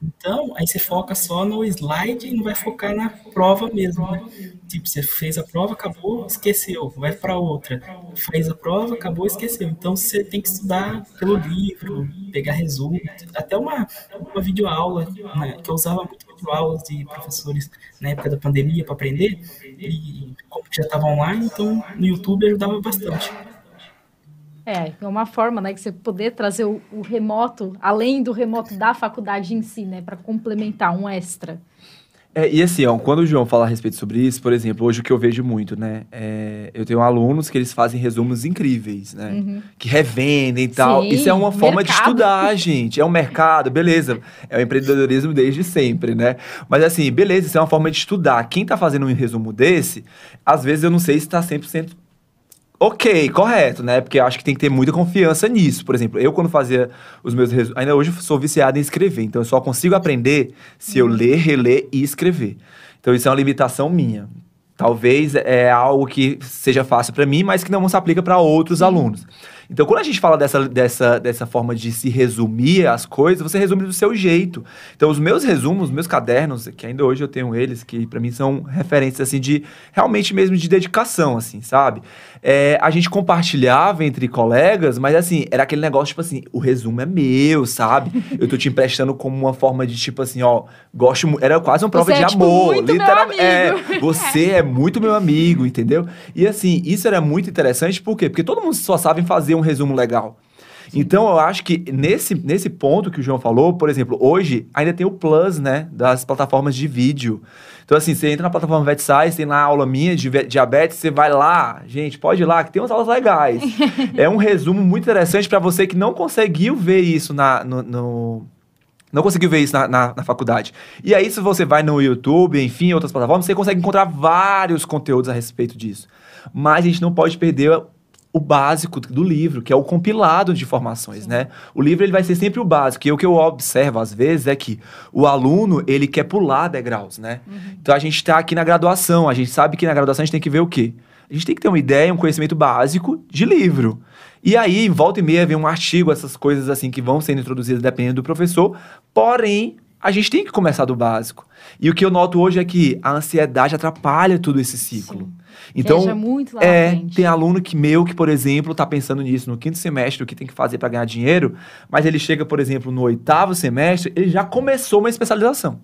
Então, aí você foca só no slide e não vai focar na prova mesmo, né? Tipo, você fez a prova, acabou, esqueceu, vai para outra. Fez a prova, acabou, esqueceu. Então, você tem que estudar pelo livro, pegar resumo, até uma, uma videoaula, né? que eu usava muito videoaulas de professores na época da pandemia para aprender, e como já estava online, então no YouTube ajudava bastante. É, é uma forma, né, que você poder trazer o, o remoto, além do remoto da faculdade em si, né, para complementar um extra. É, e assim, ó, quando o João fala a respeito sobre isso, por exemplo, hoje o que eu vejo muito, né? É, eu tenho alunos que eles fazem resumos incríveis, né? Uhum. Que revendem e tal. Sim, isso é uma forma de mercado. estudar, gente. É um mercado, beleza. É o empreendedorismo desde sempre, né? Mas assim, beleza, isso é uma forma de estudar. Quem tá fazendo um resumo desse, às vezes eu não sei se tá 100% Ok, correto, né? Porque eu acho que tem que ter muita confiança nisso. Por exemplo, eu quando fazia os meus resumos, ainda hoje eu sou viciado em escrever, então eu só consigo aprender se eu ler, reler e escrever. Então isso é uma limitação minha. Talvez é algo que seja fácil para mim, mas que não se aplica para outros alunos. Então, quando a gente fala dessa, dessa, dessa forma de se resumir as coisas, você resume do seu jeito. Então, os meus resumos, os meus cadernos, que ainda hoje eu tenho eles, que para mim são referências, assim, de realmente mesmo de dedicação, assim, sabe? É, a gente compartilhava entre colegas, mas assim, era aquele negócio, tipo assim, o resumo é meu, sabe? Eu tô te emprestando como uma forma de, tipo assim, ó, gosto Era quase uma prova Você de é, tipo, amor. muito meu literal- É, você é muito meu amigo, entendeu? E assim, isso era muito interessante, por quê? Porque todo mundo só sabe fazer um resumo legal. Então, eu acho que nesse, nesse ponto que o João falou, por exemplo, hoje ainda tem o Plus, né, das plataformas de vídeo. Então, assim, você entra na plataforma VetScience, tem lá aula minha de diabetes, você vai lá, gente, pode ir lá, que tem umas aulas legais. é um resumo muito interessante para você que não conseguiu ver isso na, no- no não conseguiu ver isso na, na, na faculdade. E aí, se você vai no YouTube, enfim, outras plataformas, você consegue encontrar vários conteúdos a respeito disso. Mas a gente não pode perder o básico do livro, que é o compilado de informações, né? O livro ele vai ser sempre o básico. E o que eu observo às vezes é que o aluno, ele quer pular degraus, né? Então a gente está aqui na graduação, a gente sabe que na graduação a gente tem que ver o quê? A gente tem que ter uma ideia, um conhecimento básico de livro. E aí, volta e meia, vem um artigo, essas coisas assim que vão sendo introduzidas dependendo do professor. Porém, a gente tem que começar do básico. E o que eu noto hoje é que a ansiedade atrapalha todo esse ciclo. Sim. Então, muito lá é, tem aluno que meu que, por exemplo, tá pensando nisso no quinto semestre, o que tem que fazer para ganhar dinheiro, mas ele chega, por exemplo, no oitavo semestre, ele já começou uma especialização.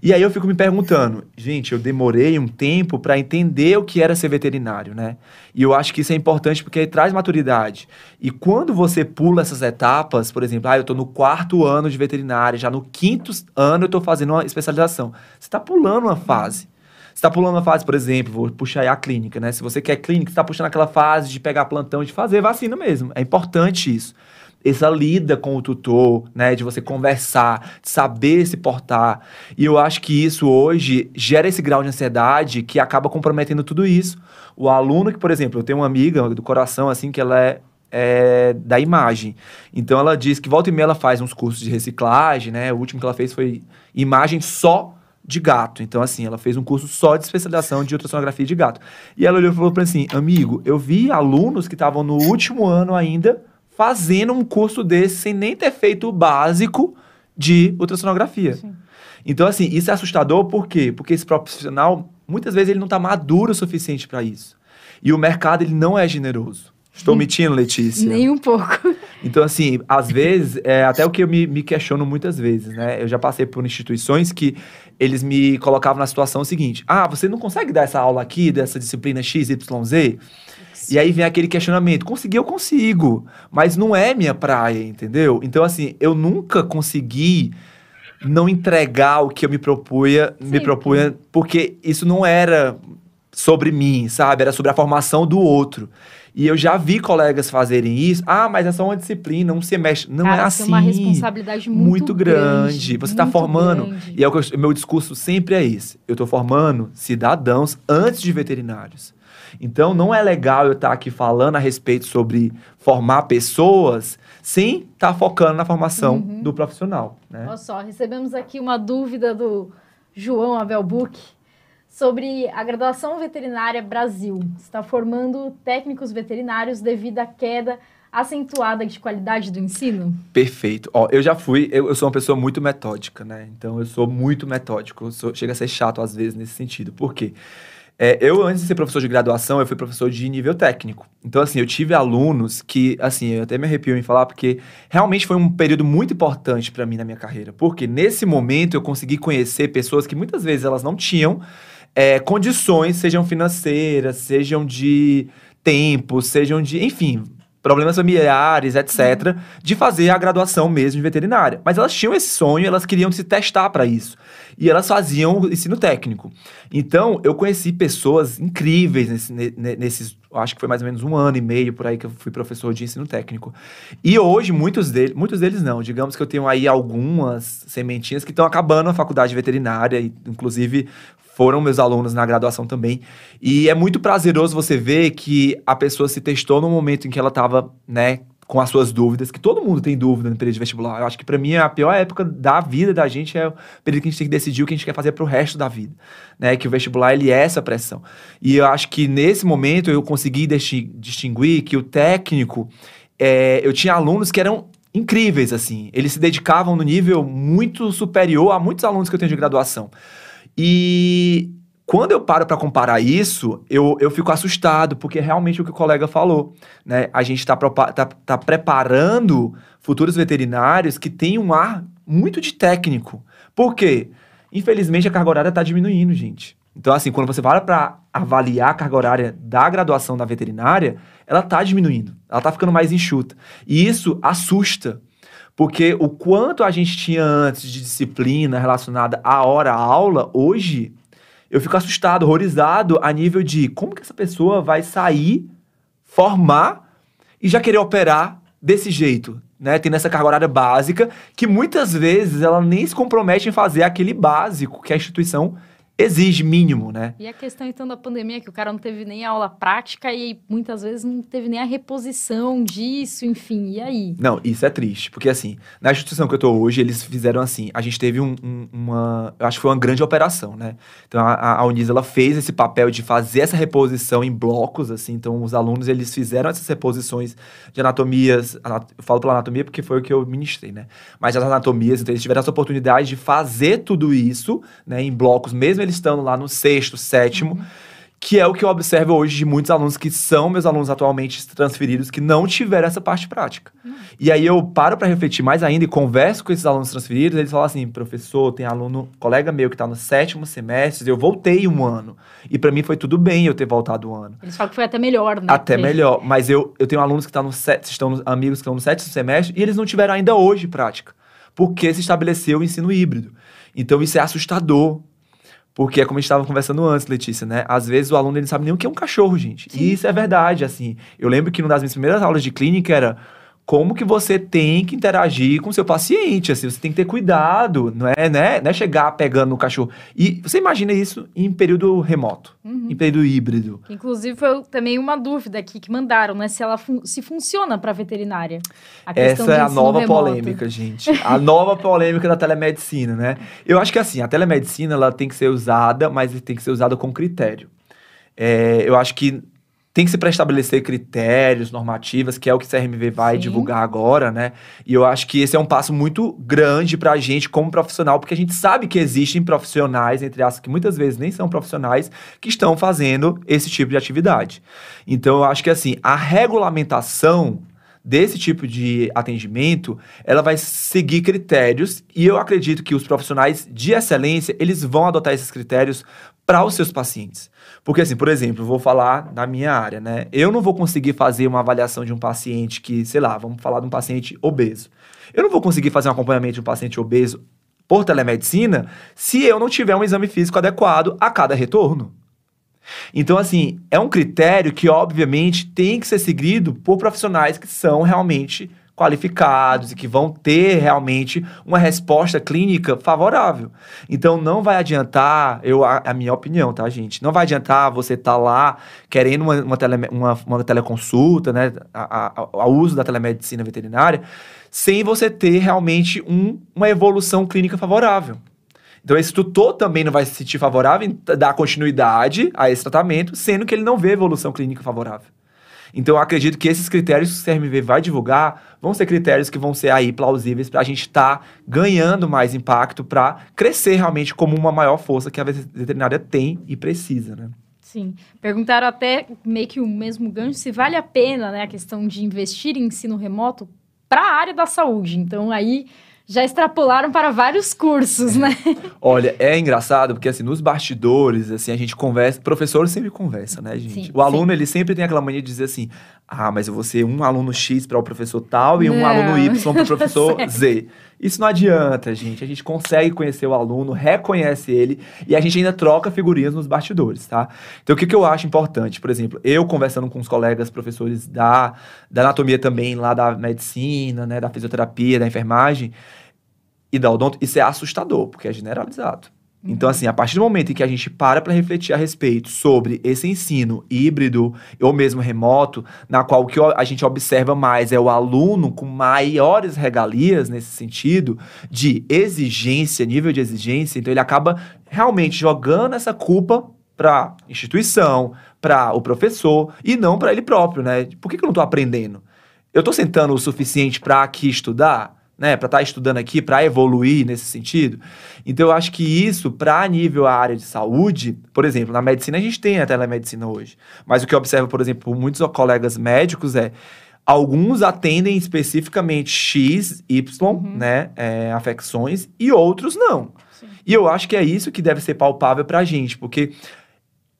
E aí eu fico me perguntando, gente, eu demorei um tempo para entender o que era ser veterinário, né? E eu acho que isso é importante porque traz maturidade. E quando você pula essas etapas, por exemplo, ah, eu tô no quarto ano de veterinária, já no quinto ano eu tô fazendo uma especialização. Você tá pulando uma fase. Você tá pulando uma fase, por exemplo, vou puxar aí a clínica, né? Se você quer clínica, você tá puxando aquela fase de pegar plantão, de fazer vacina mesmo. É importante isso essa lida com o tutor, né, de você conversar, de saber se portar. E eu acho que isso hoje gera esse grau de ansiedade que acaba comprometendo tudo isso. O aluno que, por exemplo, eu tenho uma amiga do coração assim que ela é é, da imagem. Então ela diz que volta e meia ela faz uns cursos de reciclagem, né? O último que ela fez foi imagem só de gato. Então, assim, ela fez um curso só de especialização de ultrassonografia de gato. E ela olhou e falou para mim assim, amigo, eu vi alunos que estavam no último ano ainda fazendo um curso desse sem nem ter feito o básico de ultrassonografia. Sim. Então, assim, isso é assustador por quê? Porque esse profissional, muitas vezes, ele não está maduro o suficiente para isso. E o mercado, ele não é generoso. Estou mentindo, Letícia? Nem um pouco. Então, assim, às vezes, é até o que eu me, me questiono muitas vezes, né? Eu já passei por instituições que eles me colocavam na situação seguinte: ah, você não consegue dar essa aula aqui, dessa disciplina XYZ? E aí vem aquele questionamento: conseguir, eu consigo, mas não é minha praia, entendeu? Então, assim, eu nunca consegui não entregar o que eu me propunha, me propunha, porque isso não era sobre mim, sabe? Era sobre a formação do outro. E eu já vi colegas fazerem isso. Ah, mas é só uma disciplina, um semestre. Não Cara, é assim. é uma responsabilidade muito, muito grande. Você está formando. grande. E é o eu- meu discurso sempre é esse. Eu estou formando cidadãos antes de veterinários. Então não é legal eu estar aqui falando a respeito sobre formar pessoas sem estar focando na formação Uhum. do profissional. Né? Olha só, recebemos aqui uma dúvida do João Abelbuck sobre a graduação veterinária Brasil. Está formando técnicos veterinários devido à queda acentuada de qualidade do ensino? Perfeito. Ó, eu já fui, eu, eu sou uma pessoa muito metódica, né? Então eu sou muito metódico. Eu sou- chega a ser chato às vezes nesse sentido. Por quê? É, eu, antes de ser professor de graduação, eu fui professor de nível técnico. Então, assim, eu tive alunos que, assim, eu até me arrepio em falar, porque realmente foi um período muito importante para mim na minha carreira. Porque nesse momento eu consegui conhecer pessoas que muitas vezes elas não tinham é, condições, sejam financeiras, sejam de tempo, sejam de. Enfim, problemas familiares, etc., de fazer a graduação mesmo de veterinária. Mas elas tinham esse sonho, elas queriam se testar para isso. E elas faziam ensino técnico. Então, eu conheci pessoas incríveis nesse, nesses, acho que foi mais ou menos um ano e meio por aí que eu fui professor de ensino técnico. E hoje, muitos deles, muitos deles não, digamos que eu tenho aí algumas sementinhas que estão acabando a faculdade veterinária, e, inclusive foram meus alunos na graduação também. E é muito prazeroso você ver que a pessoa se testou no momento em que ela estava, né, com as suas dúvidas, que todo mundo tem dúvida no período de vestibular. Eu acho que para mim a pior época da vida da gente é o período que a gente tem que decidir o que a gente quer fazer para o resto da vida, né? Que o vestibular ele é essa pressão. E eu acho que nesse momento eu consegui distinguir que o técnico, é, eu tinha alunos que eram incríveis assim, eles se dedicavam no nível muito superior a muitos alunos que eu tenho de graduação. E quando eu paro para comparar isso, eu, eu fico assustado, porque é realmente o que o colega falou. Né? A gente está tá, tá preparando futuros veterinários que têm um ar muito de técnico. Por quê? Infelizmente, a carga horária está diminuindo, gente. Então, assim, quando você para para avaliar a carga horária da graduação da veterinária, ela está diminuindo, ela está ficando mais enxuta. E isso assusta, porque o quanto a gente tinha antes de disciplina relacionada à hora-aula, hoje eu fico assustado, horrorizado a nível de como que essa pessoa vai sair, formar e já querer operar desse jeito, né? Tendo essa carga horária básica, que muitas vezes ela nem se compromete em fazer aquele básico que a instituição exige mínimo, né? E a questão então da pandemia, que o cara não teve nem aula prática e muitas vezes não teve nem a reposição disso, enfim, e aí? Não, isso é triste, porque assim, na instituição que eu tô hoje, eles fizeram assim, a gente teve um, um, uma, eu acho que foi uma grande operação, né? Então a, a Unis, ela fez esse papel de fazer essa reposição em blocos, assim, então os alunos, eles fizeram essas reposições de anatomias, eu falo pela anatomia porque foi o que eu ministrei, né? Mas as anatomias, então eles tiveram essa oportunidade de fazer tudo isso, né, em blocos, mesmo eles estando lá no sexto, sétimo, uhum. que é o que eu observo hoje de muitos alunos que são meus alunos atualmente transferidos, que não tiveram essa parte prática. Uhum. E aí eu paro para refletir mais ainda e converso com esses alunos transferidos, eles falam assim, professor, tem aluno, colega meu que está no sétimo semestre, eu voltei um ano. E para mim foi tudo bem eu ter voltado um ano. Eles falam que foi até melhor, né? Até melhor. Mas eu, eu tenho alunos que tá no estão amigos que estão no sétimo semestre e eles não tiveram ainda hoje prática. Porque se estabeleceu o ensino híbrido. Então isso é assustador. Porque é como a gente estava conversando antes, Letícia, né? Às vezes o aluno ele não sabe nem o que é um cachorro, gente. Sim. E isso é verdade, assim. Eu lembro que uma das minhas primeiras aulas de clínica era como que você tem que interagir com o seu paciente, assim, você tem que ter cuidado, não é, né? Não é chegar pegando no cachorro. E você imagina isso em período remoto, uhum. em período híbrido. Inclusive foi também uma dúvida aqui que mandaram, né, se ela fun se funciona para veterinária. Essa é a nova remoto. polêmica, gente. A nova polêmica da telemedicina, né? Eu acho que assim, a telemedicina ela tem que ser usada, mas tem que ser usada com critério. É, eu acho que tem que se pré-estabelecer critérios, normativas, que é o que o CRMV vai Sim. divulgar agora, né? E eu acho que esse é um passo muito grande para a gente como profissional, porque a gente sabe que existem profissionais, entre aspas, que muitas vezes nem são profissionais, que estão fazendo esse tipo de atividade. Então, eu acho que, assim, a regulamentação desse tipo de atendimento, ela vai seguir critérios e eu acredito que os profissionais de excelência, eles vão adotar esses critérios para os seus pacientes. Porque, assim, por exemplo, vou falar da minha área, né? Eu não vou conseguir fazer uma avaliação de um paciente que, sei lá, vamos falar de um paciente obeso. Eu não vou conseguir fazer um acompanhamento de um paciente obeso por telemedicina se eu não tiver um exame físico adequado a cada retorno. Então, assim, é um critério que, obviamente, tem que ser seguido por profissionais que são realmente qualificados e que vão ter realmente uma resposta clínica favorável. Então não vai adiantar, eu a, a minha opinião, tá, gente? Não vai adiantar você estar tá lá querendo uma, uma, tele, uma, uma teleconsulta, né? A, uso da telemedicina veterinária, sem você ter realmente um, uma evolução clínica favorável. Então, esse tutor também não vai se sentir favorável em dar continuidade a esse tratamento, sendo que ele não vê evolução clínica favorável. Então, eu acredito que esses critérios que o CRMV vai divulgar vão ser critérios que vão ser aí plausíveis para a gente estar tá ganhando mais impacto para crescer realmente como uma maior força que a veterinária tem e precisa, né? Sim. Perguntaram até meio que o mesmo gancho se vale a pena, né, a questão de investir em ensino remoto para a área da saúde. Então, aí já extrapolaram para vários cursos, né? Olha, é engraçado porque assim, nos bastidores, assim, a gente conversa, professor sempre conversa, né, gente? Sim, o aluno, sim. ele sempre tem aquela mania de dizer assim: "Ah, mas eu vou ser um aluno X para o professor tal e um Não. aluno Y para o professor. Z". Isso não adianta, gente. A gente consegue conhecer o aluno, reconhece ele e a gente ainda troca figurinhas nos bastidores, tá? Então, o que, que eu acho importante? Por exemplo, eu conversando com os colegas professores da, da anatomia também, lá da medicina, né, da fisioterapia, da enfermagem e da odonto, isso é assustador, porque é generalizado. Então, assim, a partir do momento em que a gente para para refletir a respeito sobre esse ensino híbrido ou mesmo remoto, na qual o que a gente observa mais é o aluno com maiores regalias nesse sentido de exigência, nível de exigência, então ele acaba realmente jogando essa culpa para instituição, para o professor e não para ele próprio, né? Por que, que eu não estou aprendendo? Eu estou sentando o suficiente para aqui estudar? Né, para estar estudando aqui, para evoluir nesse sentido. Então, eu acho que isso, para nível a área de saúde, por exemplo, na medicina a gente tem a telemedicina hoje. Mas o que eu observo, por exemplo, por muitos colegas médicos é alguns atendem especificamente X, Y, né, é, afecções, e outros não. Sim. E eu acho que é isso que deve ser palpável para a gente, porque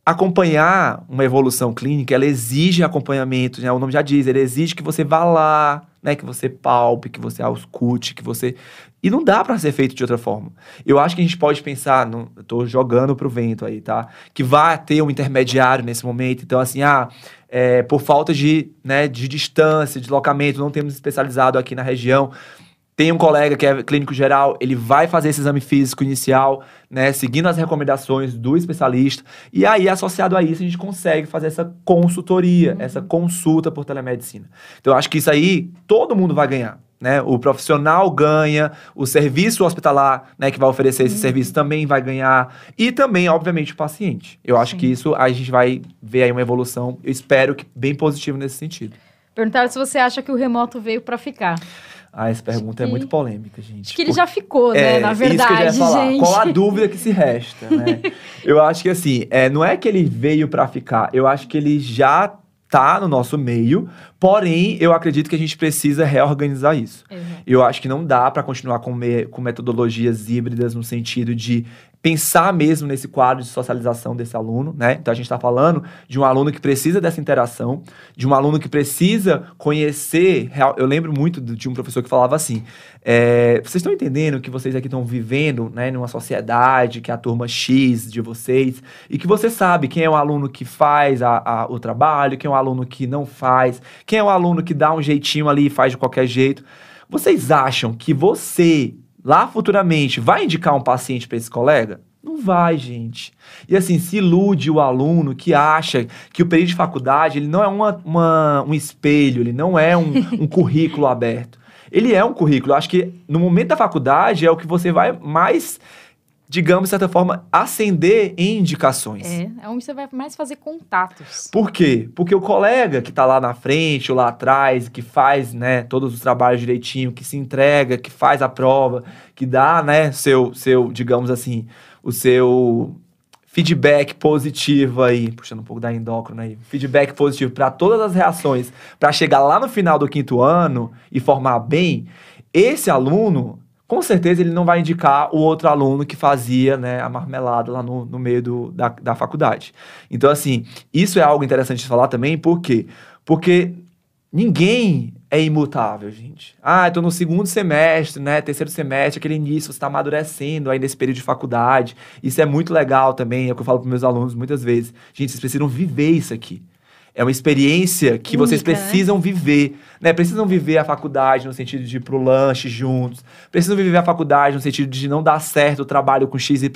acompanhar uma evolução clínica, ela exige acompanhamento, né? O nome já diz, ele exige que você vá lá, né? Que você palpe, que você auscute, que você... E não dá para ser feito de outra forma. Eu acho que a gente pode pensar, não, eu tô jogando pro vento aí, tá? Que vai ter um intermediário nesse momento. Então, assim, ah, é, por falta de, né, de distância, de deslocamento, não temos especializado aqui na região. Tem um colega que é clínico geral, ele vai fazer esse exame físico inicial, né, seguindo as recomendações do especialista. E aí, associado a isso, a gente consegue fazer essa consultoria, essa consulta por telemedicina. Então, eu acho que isso aí todo mundo vai ganhar. Né? O profissional ganha, o serviço hospitalar, né, que vai oferecer esse serviço também vai ganhar, e também, obviamente, o paciente. Eu acho Sim. que isso a gente vai ver aí uma evolução, eu espero que bem positiva nesse sentido. Perguntaram se você acha que o remoto veio para ficar. Ah, essa pergunta é que- muito polêmica, gente. Acho que ele já ficou, né? É, Na isso que eu já verdade, ia falar. gente. Qual a dúvida que se resta, né? eu acho que assim, é, não é que ele veio pra ficar, eu acho que ele já tá no nosso meio, porém, eu acredito que a gente precisa reorganizar isso. Exato. Eu acho que não dá para continuar com, me- com metodologias híbridas no sentido de pensar mesmo nesse quadro de socialização desse aluno, né? Então a gente está falando de um aluno que precisa dessa interação, de um aluno que precisa conhecer. Eu lembro muito de um professor que falava assim: é, vocês estão entendendo que vocês aqui estão vivendo, né, numa sociedade que é a turma X de vocês e que você sabe quem é o aluno que faz a- a- o trabalho, quem é o aluno que não faz, quem é o aluno que dá um jeitinho ali e faz de qualquer jeito. Vocês acham que você, lá futuramente, vai indicar um paciente para esse colega? Não vai, gente. E assim, se ilude o aluno que acha que o período de faculdade ele não é uma, uma- um espelho, ele não é um, um currículo aberto. Ele é um currículo. Eu acho que no momento da faculdade é o que você vai mais, digamos, de certa forma, ascender em indicações. É, é onde você vai mais fazer contatos. Por quê? Porque o colega que tá lá na frente ou lá atrás, que faz, né, todos os trabalhos direitinho, que se entrega, que faz a prova, que dá, né, seu, seu, digamos assim, o seu feedback positivo aí, puxando um pouco da endócrina aí, feedback positivo para todas as reações, para chegar lá no final do quinto ano e formar bem, esse aluno, com certeza ele não vai indicar o outro aluno que fazia, né, a marmelada lá no, no meio do, da, da faculdade. Então, assim, isso é algo interessante de falar também, por quê? Porque ninguém é imutável, gente. Ah, tô no segundo semestre, né? Terceiro semestre, aquele início, você tá amadurecendo aí nesse período de faculdade. Isso é muito legal também, é o que eu falo para meus alunos muitas vezes. Gente, vocês precisam viver isso aqui. É uma experiência que vocês Única, né? precisam viver, né? Precisam viver a faculdade no sentido de ir pro lanche juntos. Precisam viver a faculdade no sentido de não dar certo o trabalho com XYZ,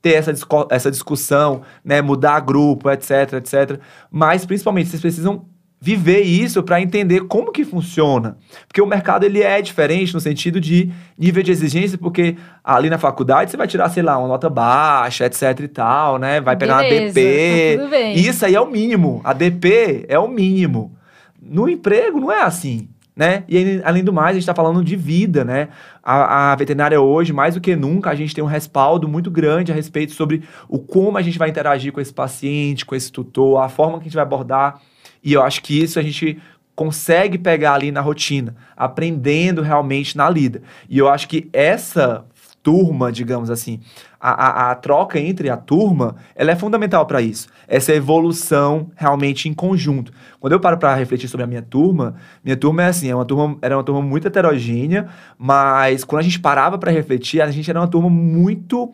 ter essa, essa discussão, né? Mudar grupo, etc, etc. Mas, principalmente, vocês precisam viver isso para entender como que funciona. Porque o mercado ele é diferente no sentido de nível de exigência, porque ali na faculdade você vai tirar, sei lá, uma nota baixa, etc e tal, né? Vai pegar Beleza, uma DP. tá isso aí é o mínimo. A DP é o mínimo. No emprego não é assim, né? E além do mais, a gente está falando de vida, né? A, a veterinária hoje, mais do que nunca, a gente tem um respaldo muito grande a respeito sobre o como a gente vai interagir com esse paciente, com esse tutor, a forma que a gente vai abordar. E eu acho que isso a gente consegue pegar ali na rotina, aprendendo realmente na lida. E eu acho que essa turma, digamos assim, a, a, a troca entre a turma, ela é fundamental para isso. Essa evolução realmente em conjunto. Quando eu paro para refletir sobre a minha turma, minha turma é assim, é uma turma, era uma turma muito heterogênea, mas quando a gente parava para refletir, a gente era uma turma muito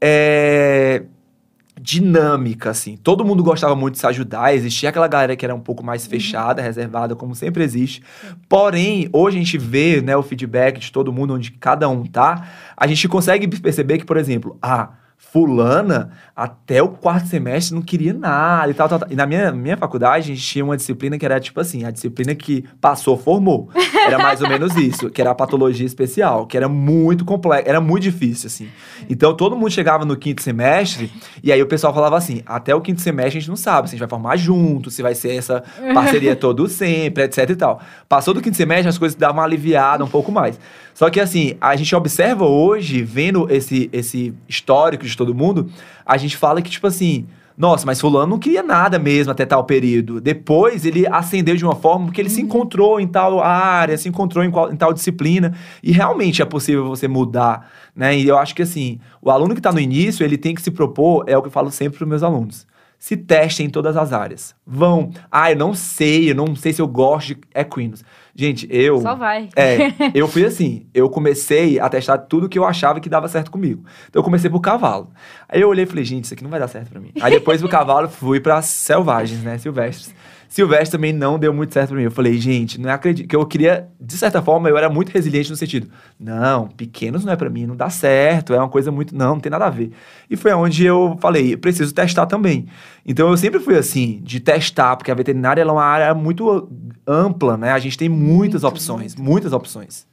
é, dinâmica, assim. Todo mundo gostava muito de se ajudar, existia aquela galera que era um pouco mais uhum. fechada, uhum. reservada, como sempre existe. Porém, hoje a gente vê, né, o feedback de todo mundo, onde cada um tá, a gente consegue perceber que, por exemplo, ah, fulana, até o quarto semestre, não queria nada e tal, tal, tal. E na minha, minha faculdade, a gente tinha uma disciplina que era tipo assim, a disciplina que passou, formou. Era mais ou menos isso, que era a patologia especial, que era muito complexo, era muito difícil, assim. Então, todo mundo chegava no quinto semestre, e aí o pessoal falava assim, até o quinto semestre a gente não sabe se a gente vai formar junto, se vai ser essa parceria todo sempre, etc e tal. Passou do quinto semestre, as coisas davam aliviada um pouco mais. Só que assim, a gente observa hoje, vendo esse, esse histórico de todo mundo, a gente fala que, tipo assim, nossa, mas fulano não queria nada mesmo até tal período. Depois ele ascendeu de uma forma porque ele uhum. se encontrou em tal área, se encontrou em, qual, em, tal disciplina. E realmente é possível você mudar, né? E eu acho que assim, o aluno que está no início, ele tem que se propor, é o que eu falo sempre para os meus alunos. Se testem em todas as áreas. Vão. Ah, eu não sei, eu não sei se eu gosto de equinos. Gente, eu. Só vai. É, eu fui assim. Eu comecei a testar tudo que eu achava que dava certo comigo. Então eu comecei por cavalo. Aí eu olhei e falei, gente, isso aqui não vai dar certo pra mim. Aí depois do cavalo fui para selvagens, né? Silvestres. Silvestre também não deu muito certo pra mim. Eu falei, gente, não acredito. Que eu queria, de certa forma, eu era muito resiliente no sentido, não, pequenos não é para mim, não dá certo, é uma coisa muito. Não, não tem nada a ver. E foi onde eu falei, preciso testar também. Então eu sempre fui assim, de testar, porque a veterinária é uma área muito ampla, né? A gente tem muitas muito, opções, muito. muitas opções.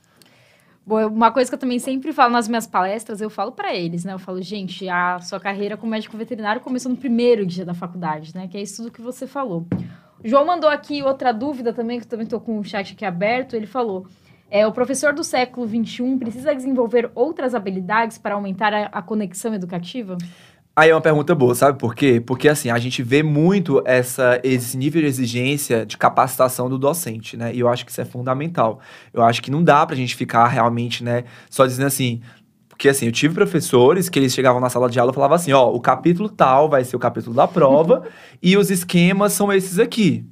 Bom, uma coisa que eu também sempre falo nas minhas palestras, eu falo para eles, né? Eu falo, gente, a sua carreira como médico veterinário começou no primeiro dia da faculdade, né? Que é isso tudo que você falou. João mandou aqui outra dúvida também, que eu também estou com o chat aqui aberto. Ele falou: é, o professor do século XXI precisa desenvolver outras habilidades para aumentar a, a conexão educativa? Aí é uma pergunta boa, sabe por quê? Porque assim, a gente vê muito essa, esse nível de exigência de capacitação do docente, né? E eu acho que isso é fundamental. Eu acho que não dá pra gente ficar realmente, né, só dizendo assim, porque assim, eu tive professores que eles chegavam na sala de aula e falavam assim: ó, o capítulo tal vai ser o capítulo da prova e os esquemas são esses aqui.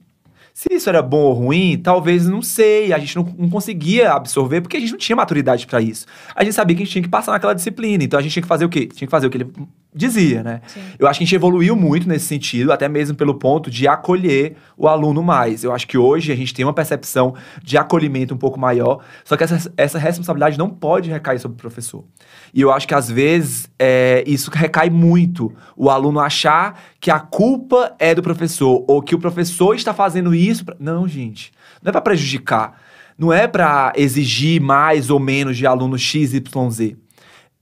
Se isso era bom ou ruim, talvez não sei. A gente não, não conseguia absorver porque a gente não tinha maturidade para isso. A gente sabia que a gente tinha que passar naquela disciplina. Então a gente tinha que fazer o quê? Tinha que fazer o que ele dizia, né? Sim. Eu acho que a gente evoluiu muito nesse sentido, até mesmo pelo ponto de acolher o aluno mais. Eu acho que hoje a gente tem uma percepção de acolhimento um pouco maior, só que essa, essa responsabilidade não pode recair sobre o professor. E eu acho que às vezes é, isso recai muito. O aluno achar que a culpa é do professor, ou que o professor está fazendo isso. Pra... Não, gente. Não é para prejudicar. Não é para exigir mais ou menos de aluno XYZ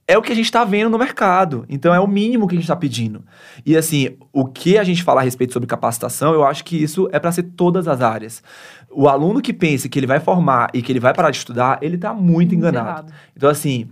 é o que a gente está vendo no mercado. Então é o mínimo que a gente está pedindo. E assim, o que a gente fala a respeito sobre capacitação, eu acho que isso é para ser todas as áreas. O aluno que pensa que ele vai formar e que ele vai parar de estudar, ele está muito enganado. Então assim,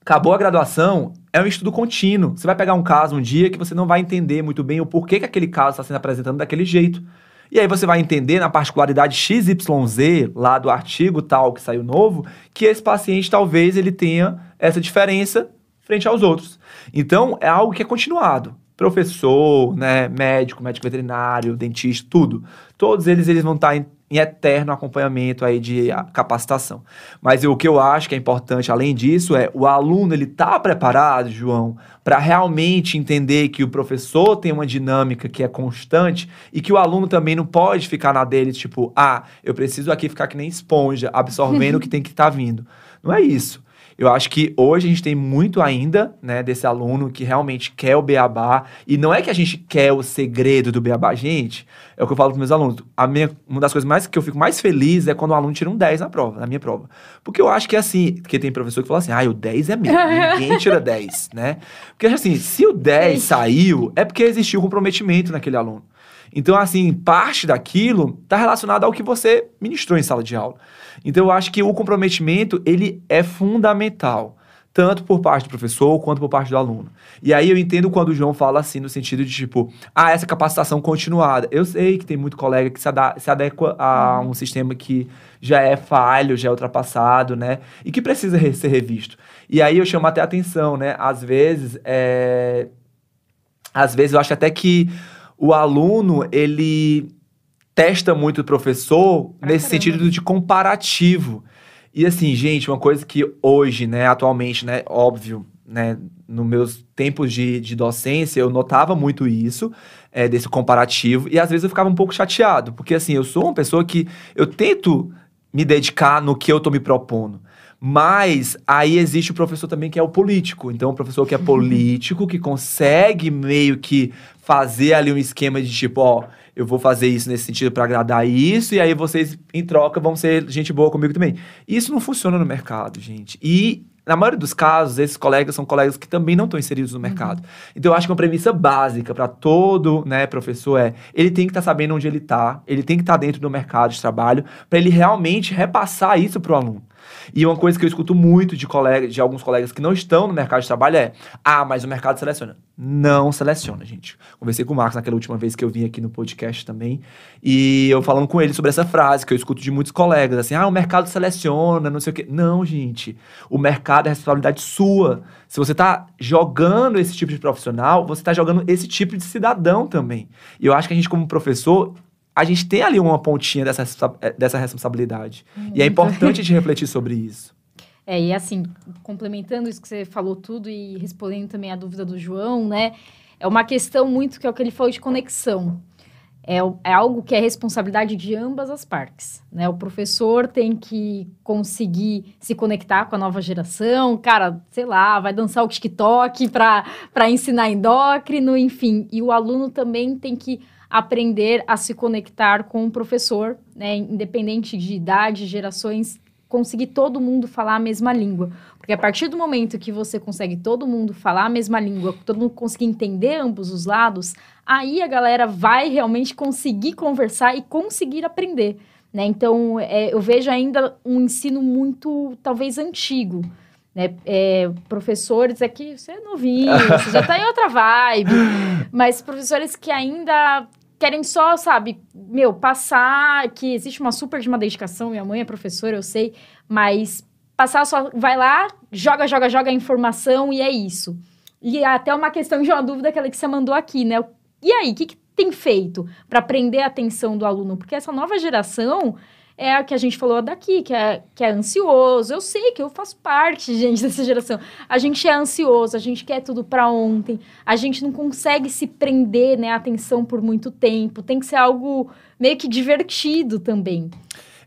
acabou a graduação, é um estudo contínuo. Você vai pegar um caso um dia que você não vai entender muito bem o porquê que aquele caso está sendo apresentado daquele jeito. E aí você vai entender na particularidade XYZ, lá do artigo tal que saiu novo, que esse paciente talvez ele tenha essa diferença frente aos outros. Então, é algo que é continuado. Professor, né, médico, médico veterinário, dentista, tudo. Todos eles, eles vão estar em em eterno acompanhamento aí de capacitação. Mas o que eu acho que é importante, além disso, é o aluno ele tá preparado, João, para realmente entender que o professor tem uma dinâmica que é constante e que o aluno também não pode ficar na dele, tipo, ah, eu preciso aqui ficar que nem esponja, absorvendo o que tem que estar tá vindo. Não é isso. Eu acho que hoje a gente tem muito ainda, né, desse aluno que realmente quer o beabá. E não é que a gente quer o segredo do beabá, gente. É o que eu falo para meus alunos. A minha, uma das coisas mais que eu fico mais feliz é quando o aluno tira um 10 na prova, na minha prova. Porque eu acho que é assim, porque tem professor que fala assim: "Ah, o 10 é meu, ninguém tira 10", né? Porque assim, se o 10 saiu, é porque existiu comprometimento naquele aluno. Então, assim, parte daquilo está relacionado ao que você ministrou em sala de aula. Então eu acho que o comprometimento, ele é fundamental. tanto por parte do professor quanto por parte do aluno. E aí eu entendo quando o João fala assim, no sentido de tipo, ah, essa capacitação continuada. Eu sei que tem muito colega que se, se adequa a um sistema que já é falho, já é ultrapassado, né? E que precisa ser revisto. E aí eu chamo até a atenção, né? Às vezes, é... às vezes eu acho até que o aluno, ele testa muito o professor pra nesse caramba. sentido de comparativo. E assim, gente, uma coisa que hoje, né, atualmente, né, óbvio, né, nos meus tempos de, de docência, eu notava muito isso, é, desse comparativo, e às vezes eu ficava um pouco chateado, porque assim, eu sou uma pessoa que eu tento me dedicar no que eu tô me propondo. Mas aí existe o professor também que é o político. Então, o professor que é político, que consegue meio que fazer ali um esquema de tipo, ó, eu vou fazer isso nesse sentido para agradar isso, e aí vocês, em troca, vão ser gente boa comigo também. Isso não funciona no mercado, gente. E na maioria dos casos, esses colegas são colegas que também não estão inseridos no mercado. Uhum. Então, eu acho que uma premissa básica para todo né, professor é ele tem que estar tá sabendo onde ele está, ele tem que estar tá dentro do mercado de trabalho, para ele realmente repassar isso para o aluno. E uma coisa que eu escuto muito de colegas, de alguns colegas que não estão no mercado de trabalho é: ah, mas o mercado seleciona. Não seleciona, gente. Conversei com o Marcos naquela última vez que eu vim aqui no podcast também. E eu falando com ele sobre essa frase que eu escuto de muitos colegas, assim, ah, o mercado seleciona, não sei o quê. Não, gente. O mercado é responsabilidade sua. Se você está jogando esse tipo de profissional, você está jogando esse tipo de cidadão também. E eu acho que a gente, como professor, a gente tem ali uma pontinha dessa, eh, dessa responsabilidade. Uhum. E é importante de refletir sobre isso. É, e assim, complementando isso que você falou tudo e respondendo também a dúvida do João, né? É uma questão muito que é o que ele falou de conexão. É, é algo que é responsabilidade de ambas as partes, né? O professor tem que conseguir se conectar com a nova geração, cara, sei lá, vai dançar o TikTok para ensinar endócrino, enfim. E o aluno também tem que aprender a se conectar com o professor, né, independente de idade, gerações, conseguir todo mundo falar a mesma língua. Porque a partir do momento que você consegue todo mundo falar a mesma língua, todo mundo conseguir entender ambos os lados, aí a galera vai realmente conseguir conversar e conseguir aprender. Né? Então, é, eu vejo ainda um ensino muito, talvez, antigo. Né? É, professores aqui, você é novinho, você já está em outra vibe, mas professores que ainda querem só, sabe, meu, passar que existe uma super de uma dedicação, minha mãe é professora, eu sei, mas passar só, vai lá, joga, joga, joga a informação e é isso. E até uma questão de uma dúvida que a Alexia mandou aqui, né? E aí, o que, que tem feito para prender a atenção do aluno? Porque essa nova geração, é a que a gente falou daqui, que é, que é ansioso. Eu sei que eu faço parte, gente, dessa geração. A gente é ansioso, a gente quer tudo para ontem, a gente não consegue se prender, né, a atenção por muito tempo. Tem que ser algo meio que divertido também.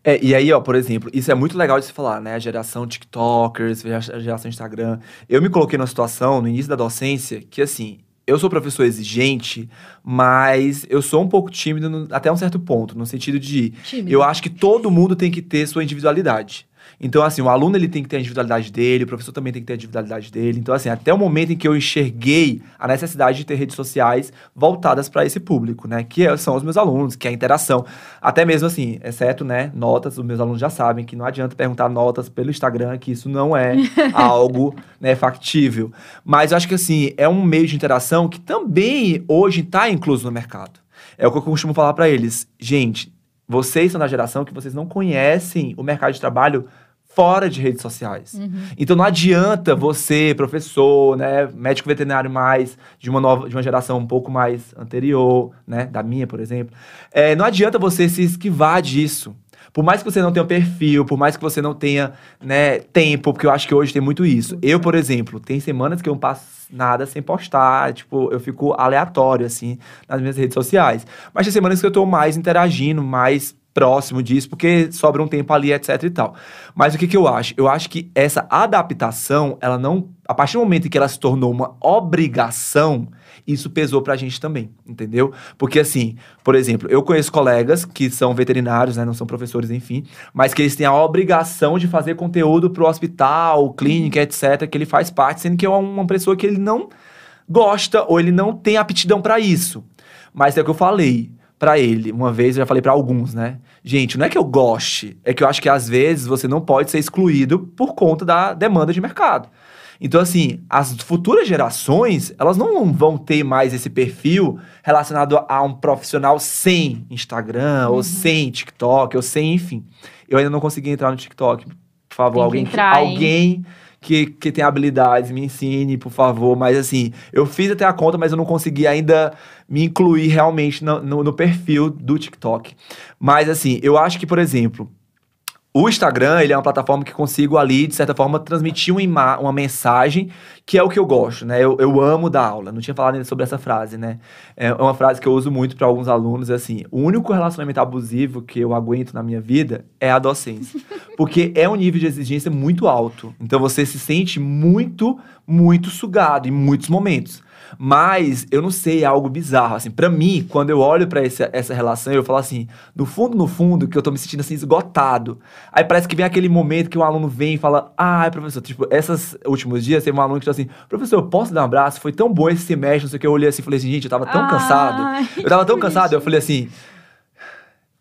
É, e aí, ó, por exemplo, isso é muito legal de se falar, né? A geração TikTokers, a geração Instagram. Eu me coloquei numa situação, no início da docência, que assim, eu sou professor exigente, mas eu sou um pouco tímido no, até um certo ponto, no sentido de tímido. eu acho que todo mundo tem que ter sua individualidade. Então, assim, o aluno ele tem que ter a individualidade dele, o professor também tem que ter a individualidade dele. Então, assim, até o momento em que eu enxerguei a necessidade de ter redes sociais voltadas para esse público, né? Que é, são os meus alunos, que é a interação. Até mesmo assim, exceto, né, notas, os meus alunos já sabem que não adianta perguntar notas pelo Instagram, que isso não é algo, né, factível. Mas eu acho que, assim, é um meio de interação que também hoje está incluso no mercado. É o que eu costumo falar para eles. Gente, vocês são da geração que vocês não conhecem o mercado de trabalho fora de redes sociais. Uhum. Então não adianta você, professor, né, médico veterinário mais de uma nova, de uma geração um pouco mais anterior, né, da minha, por exemplo, é, não adianta você se esquivar disso. Por mais que você não tenha perfil, por mais que você não tenha, né, tempo, porque eu acho que hoje tem muito isso. Eu, por exemplo, tem semanas que eu não passo nada sem postar, tipo, eu fico aleatório, assim, nas minhas redes sociais. Mas tem semanas que eu tô mais interagindo, mais próximo disso, porque sobra um tempo ali, etc e tal. Mas o que, que eu acho? Eu acho que essa adaptação, ela não. A partir do momento em que ela se tornou uma obrigação, isso pesou pra gente também, entendeu? Porque assim, por exemplo, eu conheço colegas que são veterinários, né, não são professores, enfim, mas que eles têm a obrigação de fazer conteúdo pro hospital, clínica, etc, que ele faz parte, sendo que é uma pessoa que ele não gosta ou ele não tem aptidão para isso. Mas é o que eu falei, para ele, uma vez eu já falei para alguns, né? Gente, não é que eu goste, é que eu acho que às vezes você não pode ser excluído por conta da demanda de mercado. Então, assim, as futuras gerações, elas não vão ter mais esse perfil relacionado a um profissional sem Instagram, ou sem TikTok, ou sem, enfim. Eu ainda não consegui entrar no TikTok. Por favor, Tem alguém, que- entrar, alguém que, que tem habilidades, me ensine, por favor. Mas assim, eu fiz até a conta, mas eu não consegui ainda me incluir realmente no, no- no perfil do TikTok. Mas assim, eu acho que, por exemplo, o Instagram, ele é uma plataforma que consigo ali, de certa forma, transmitir uma, uma mensagem, que é o que eu gosto, né? Eu, eu amo dar aula. Não tinha falado ainda sobre essa frase, né? É uma frase que eu uso muito para alguns alunos, é assim, o único relacionamento abusivo que eu aguento na minha vida é a docência. Porque é um nível de exigência muito alto. Então você se sente muito, muito sugado em muitos momentos. Mas eu não sei, é algo bizarro. Assim, para mim, quando eu olho pra essa, relação, eu falo assim, no fundo, no fundo, que eu tô me sentindo assim, esgotado. Aí parece que vem aquele momento que um aluno vem e fala: Ai, professor, tipo, esses últimos dias teve um aluno que assim: Professor, eu posso dar um abraço? Foi tão bom esse semestre, não sei o que. Eu olhei assim e falei assim: Gente, eu tava tão Ai, cansado. Eu tava tão cansado. Eu falei assim.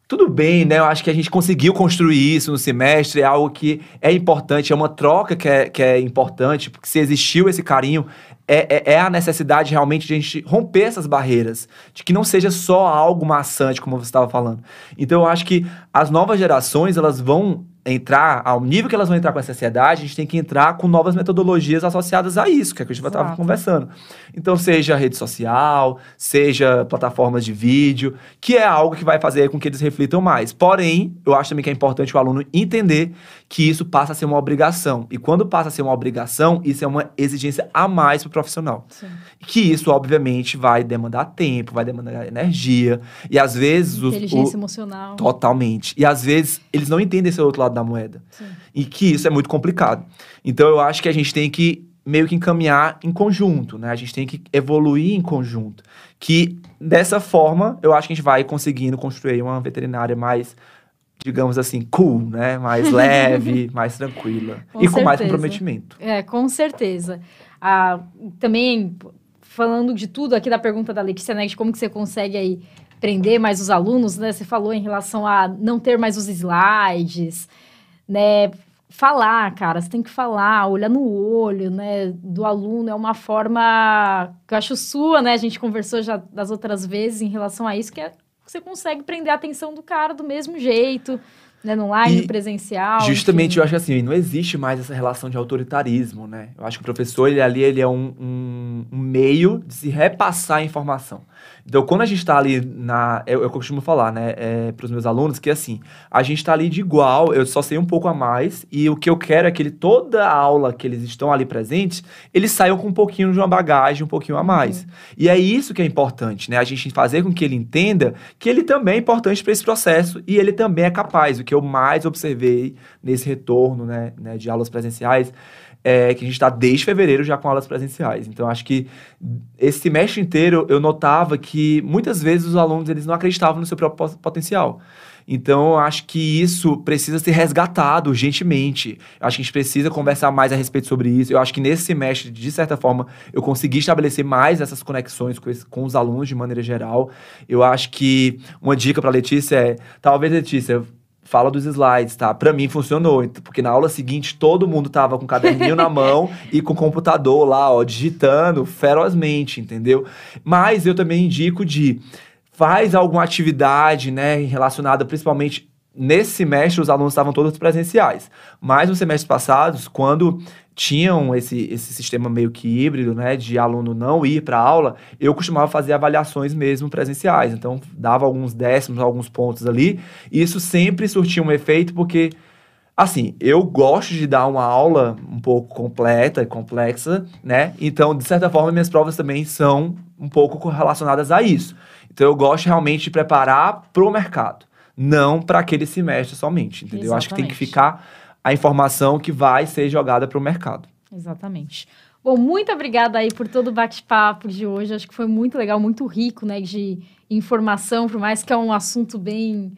Tudo bem, né? Eu acho que a gente conseguiu construir isso no semestre, é algo que é importante, é uma troca que é, que é importante, porque se existiu esse carinho, é, é, é a necessidade realmente de a gente romper essas barreiras, de que não seja só algo maçante, como você estava falando. Então eu acho que as novas gerações, elas vão entrar, ao nível que elas vão entrar com essa ansiedade, a gente tem que entrar com novas metodologias associadas a isso, que é o que a gente estava conversando. Então, seja rede social, seja plataformas de vídeo, que é algo que vai fazer com que eles reflitam mais. Porém, eu acho também que é importante o aluno entender que isso passa a ser uma obrigação. E quando passa a ser uma obrigação, isso é uma exigência a mais para o profissional. Sim. Que isso, obviamente, vai demandar tempo, vai demandar energia. E às vezes. os- Inteligência o- emocional. Totalmente. E às vezes eles não entendem esse outro lado da moeda. Sim. E que isso é muito complicado. Então eu acho que a gente tem que meio que encaminhar em conjunto, né? A gente tem que evoluir em conjunto. Que dessa forma eu acho que a gente vai conseguindo construir uma veterinária mais, digamos assim, cool, né? Mais leve, mais tranquila. Com e com mais certeza. comprometimento. É, com certeza. Ah, também, falando de tudo aqui da pergunta da Letícia, né, de como que você consegue aí prender mais os alunos, né? Você falou em relação a não ter mais os slides, né? Falar, cara, você tem que falar, olhar no olho, né, do aluno, é uma forma que eu acho sua, né, a gente conversou já das outras vezes em relação a isso, que é você consegue prender a atenção do cara do mesmo jeito, né, no live, E no presencial. Justamente, enfim. eu acho que assim, não existe mais essa relação de autoritarismo, né? Eu acho que o professor, ele ali, ele é um, um- um meio de se repassar a informação. Então, quando a gente tá ali na... Eu, eu costumo falar, né, é, pros meus alunos, que assim, a gente tá ali de igual, eu só sei um pouco a mais, e o que eu quero é que ele, toda a aula que eles estão ali presentes, eles saiam com um pouquinho de uma bagagem, um pouquinho a mais. E é isso que é importante, né? A gente fazer com que ele entenda que ele também é importante para esse processo e ele também é capaz. O que eu mais observei nesse retorno, né, né, de aulas presenciais é que a gente está desde fevereiro já com aulas presenciais. Então acho que esse semestre inteiro eu notava que muitas vezes os alunos eles não acreditavam no seu próprio po- potencial. Então, acho que isso precisa ser resgatado urgentemente. Acho que a gente precisa conversar mais a respeito sobre isso. Eu acho que nesse semestre, de certa forma, eu consegui estabelecer mais essas conexões com, esse- com os alunos de maneira geral. Eu acho que uma dica para Letícia é: talvez, Letícia, fala dos slides, tá? Pra mim funcionou, porque na aula seguinte todo mundo tava com o caderninho na mão e com o computador lá, ó, digitando ferozmente, entendeu? Mas eu também indico de faz alguma atividade, né, relacionada principalmente nesse semestre os alunos estavam todos presenciais. Mas nos semestres passados, quando tinham esse, esse sistema meio que híbrido, né, de aluno não ir para aula, eu costumava fazer avaliações mesmo presenciais. Então, dava alguns décimos, alguns pontos ali. E isso sempre surtia um efeito, porque, assim, eu gosto de dar uma aula um pouco completa e complexa, né? Então, de certa forma, minhas provas também são um pouco relacionadas a isso. Então, eu gosto realmente de preparar para o mercado, não para aquele semestre somente, entendeu? Eu acho que tem que Exatamente. ficar a informação que vai ser jogada para o mercado. Exatamente. Bom, muito obrigada aí por todo o bate-papo de hoje. Acho que foi muito legal, muito rico, né, de informação, por mais que é um assunto bem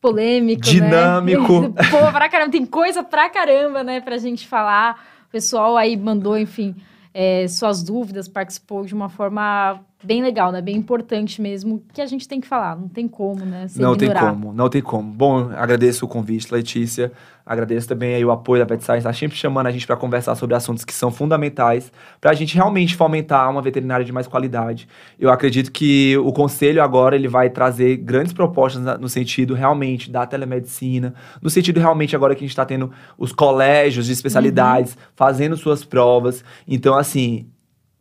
polêmico, Dinâmico. né? Pô, pra caramba, tem coisa pra caramba, né, pra gente falar. O pessoal aí mandou, enfim, é, suas dúvidas, participou de uma forma bem legal, né? Bem importante mesmo, que a gente tem que falar, não tem como, né? não ignorar. tem como, não tem como. Bom, agradeço o convite, Letícia. Agradeço também aí o apoio da Pet Science, está sempre chamando a gente para conversar sobre assuntos que são fundamentais para a gente realmente fomentar uma veterinária de mais qualidade. Eu acredito que o conselho agora ele vai trazer grandes propostas no sentido realmente da telemedicina, no sentido realmente agora que a gente está tendo os colégios de especialidades uhum. fazendo suas provas. Então, assim,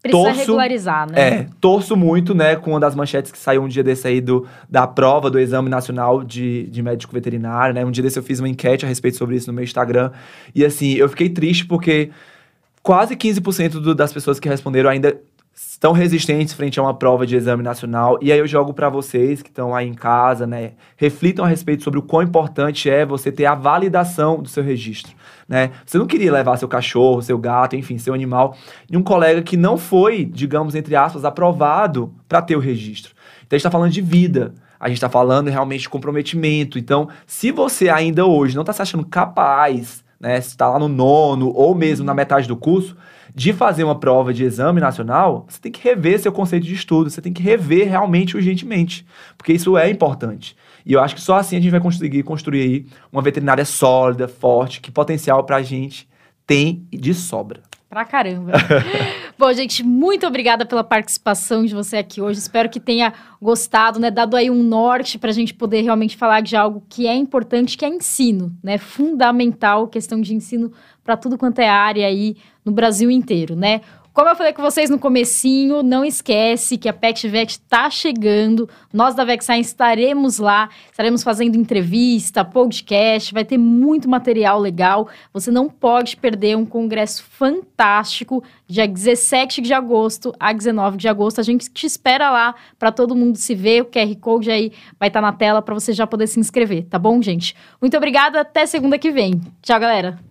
Precisa torço, regularizar, né? É, torço muito, né, com uma das manchetes que saiu um dia desse aí do, da prova do Exame Nacional de, de Médico Veterinário, né? Um dia desse eu fiz uma enquete a respeito sobre isso no meu Instagram. E assim, eu fiquei triste porque quase 15% do, das pessoas que responderam ainda estão resistentes frente a uma prova de exame nacional. E aí eu jogo para vocês que estão aí em casa, né? Reflitam a respeito sobre o quão importante é você ter a validação do seu registro, né? Você não queria levar seu cachorro, seu gato, enfim, seu animal em um colega que não foi, digamos entre aspas, aprovado para ter o registro. Então a gente está falando de vida. A gente está falando realmente de comprometimento. Então, se você ainda hoje não está se achando capaz, né? Se está lá no nono ou mesmo na metade do curso, de fazer uma prova de exame nacional, você tem que rever seu conceito de estudo, você tem que rever realmente urgentemente, porque isso é importante. E eu acho que só assim a gente vai conseguir construir aí uma veterinária sólida, forte, que potencial para a gente tem de sobra. Pra caramba. Bom, gente, muito obrigada pela participação de você aqui hoje. Espero que tenha gostado, né? Dado aí um norte para a gente poder realmente falar de algo que é importante, que é ensino, né? Fundamental, questão de ensino para tudo quanto é área aí no Brasil inteiro, né? Como eu falei com vocês no comecinho, não esquece que a PetVet está chegando. Nós da Vexine estaremos lá, estaremos fazendo entrevista, podcast, vai ter muito material legal. Você não pode perder um congresso fantástico, dia 17 de agosto a 19 de agosto. A gente te espera lá para todo mundo se ver. O QR Code aí vai estar tá na tela para você já poder se inscrever, tá bom, gente? Muito obrigada, até segunda que vem. Tchau, galera.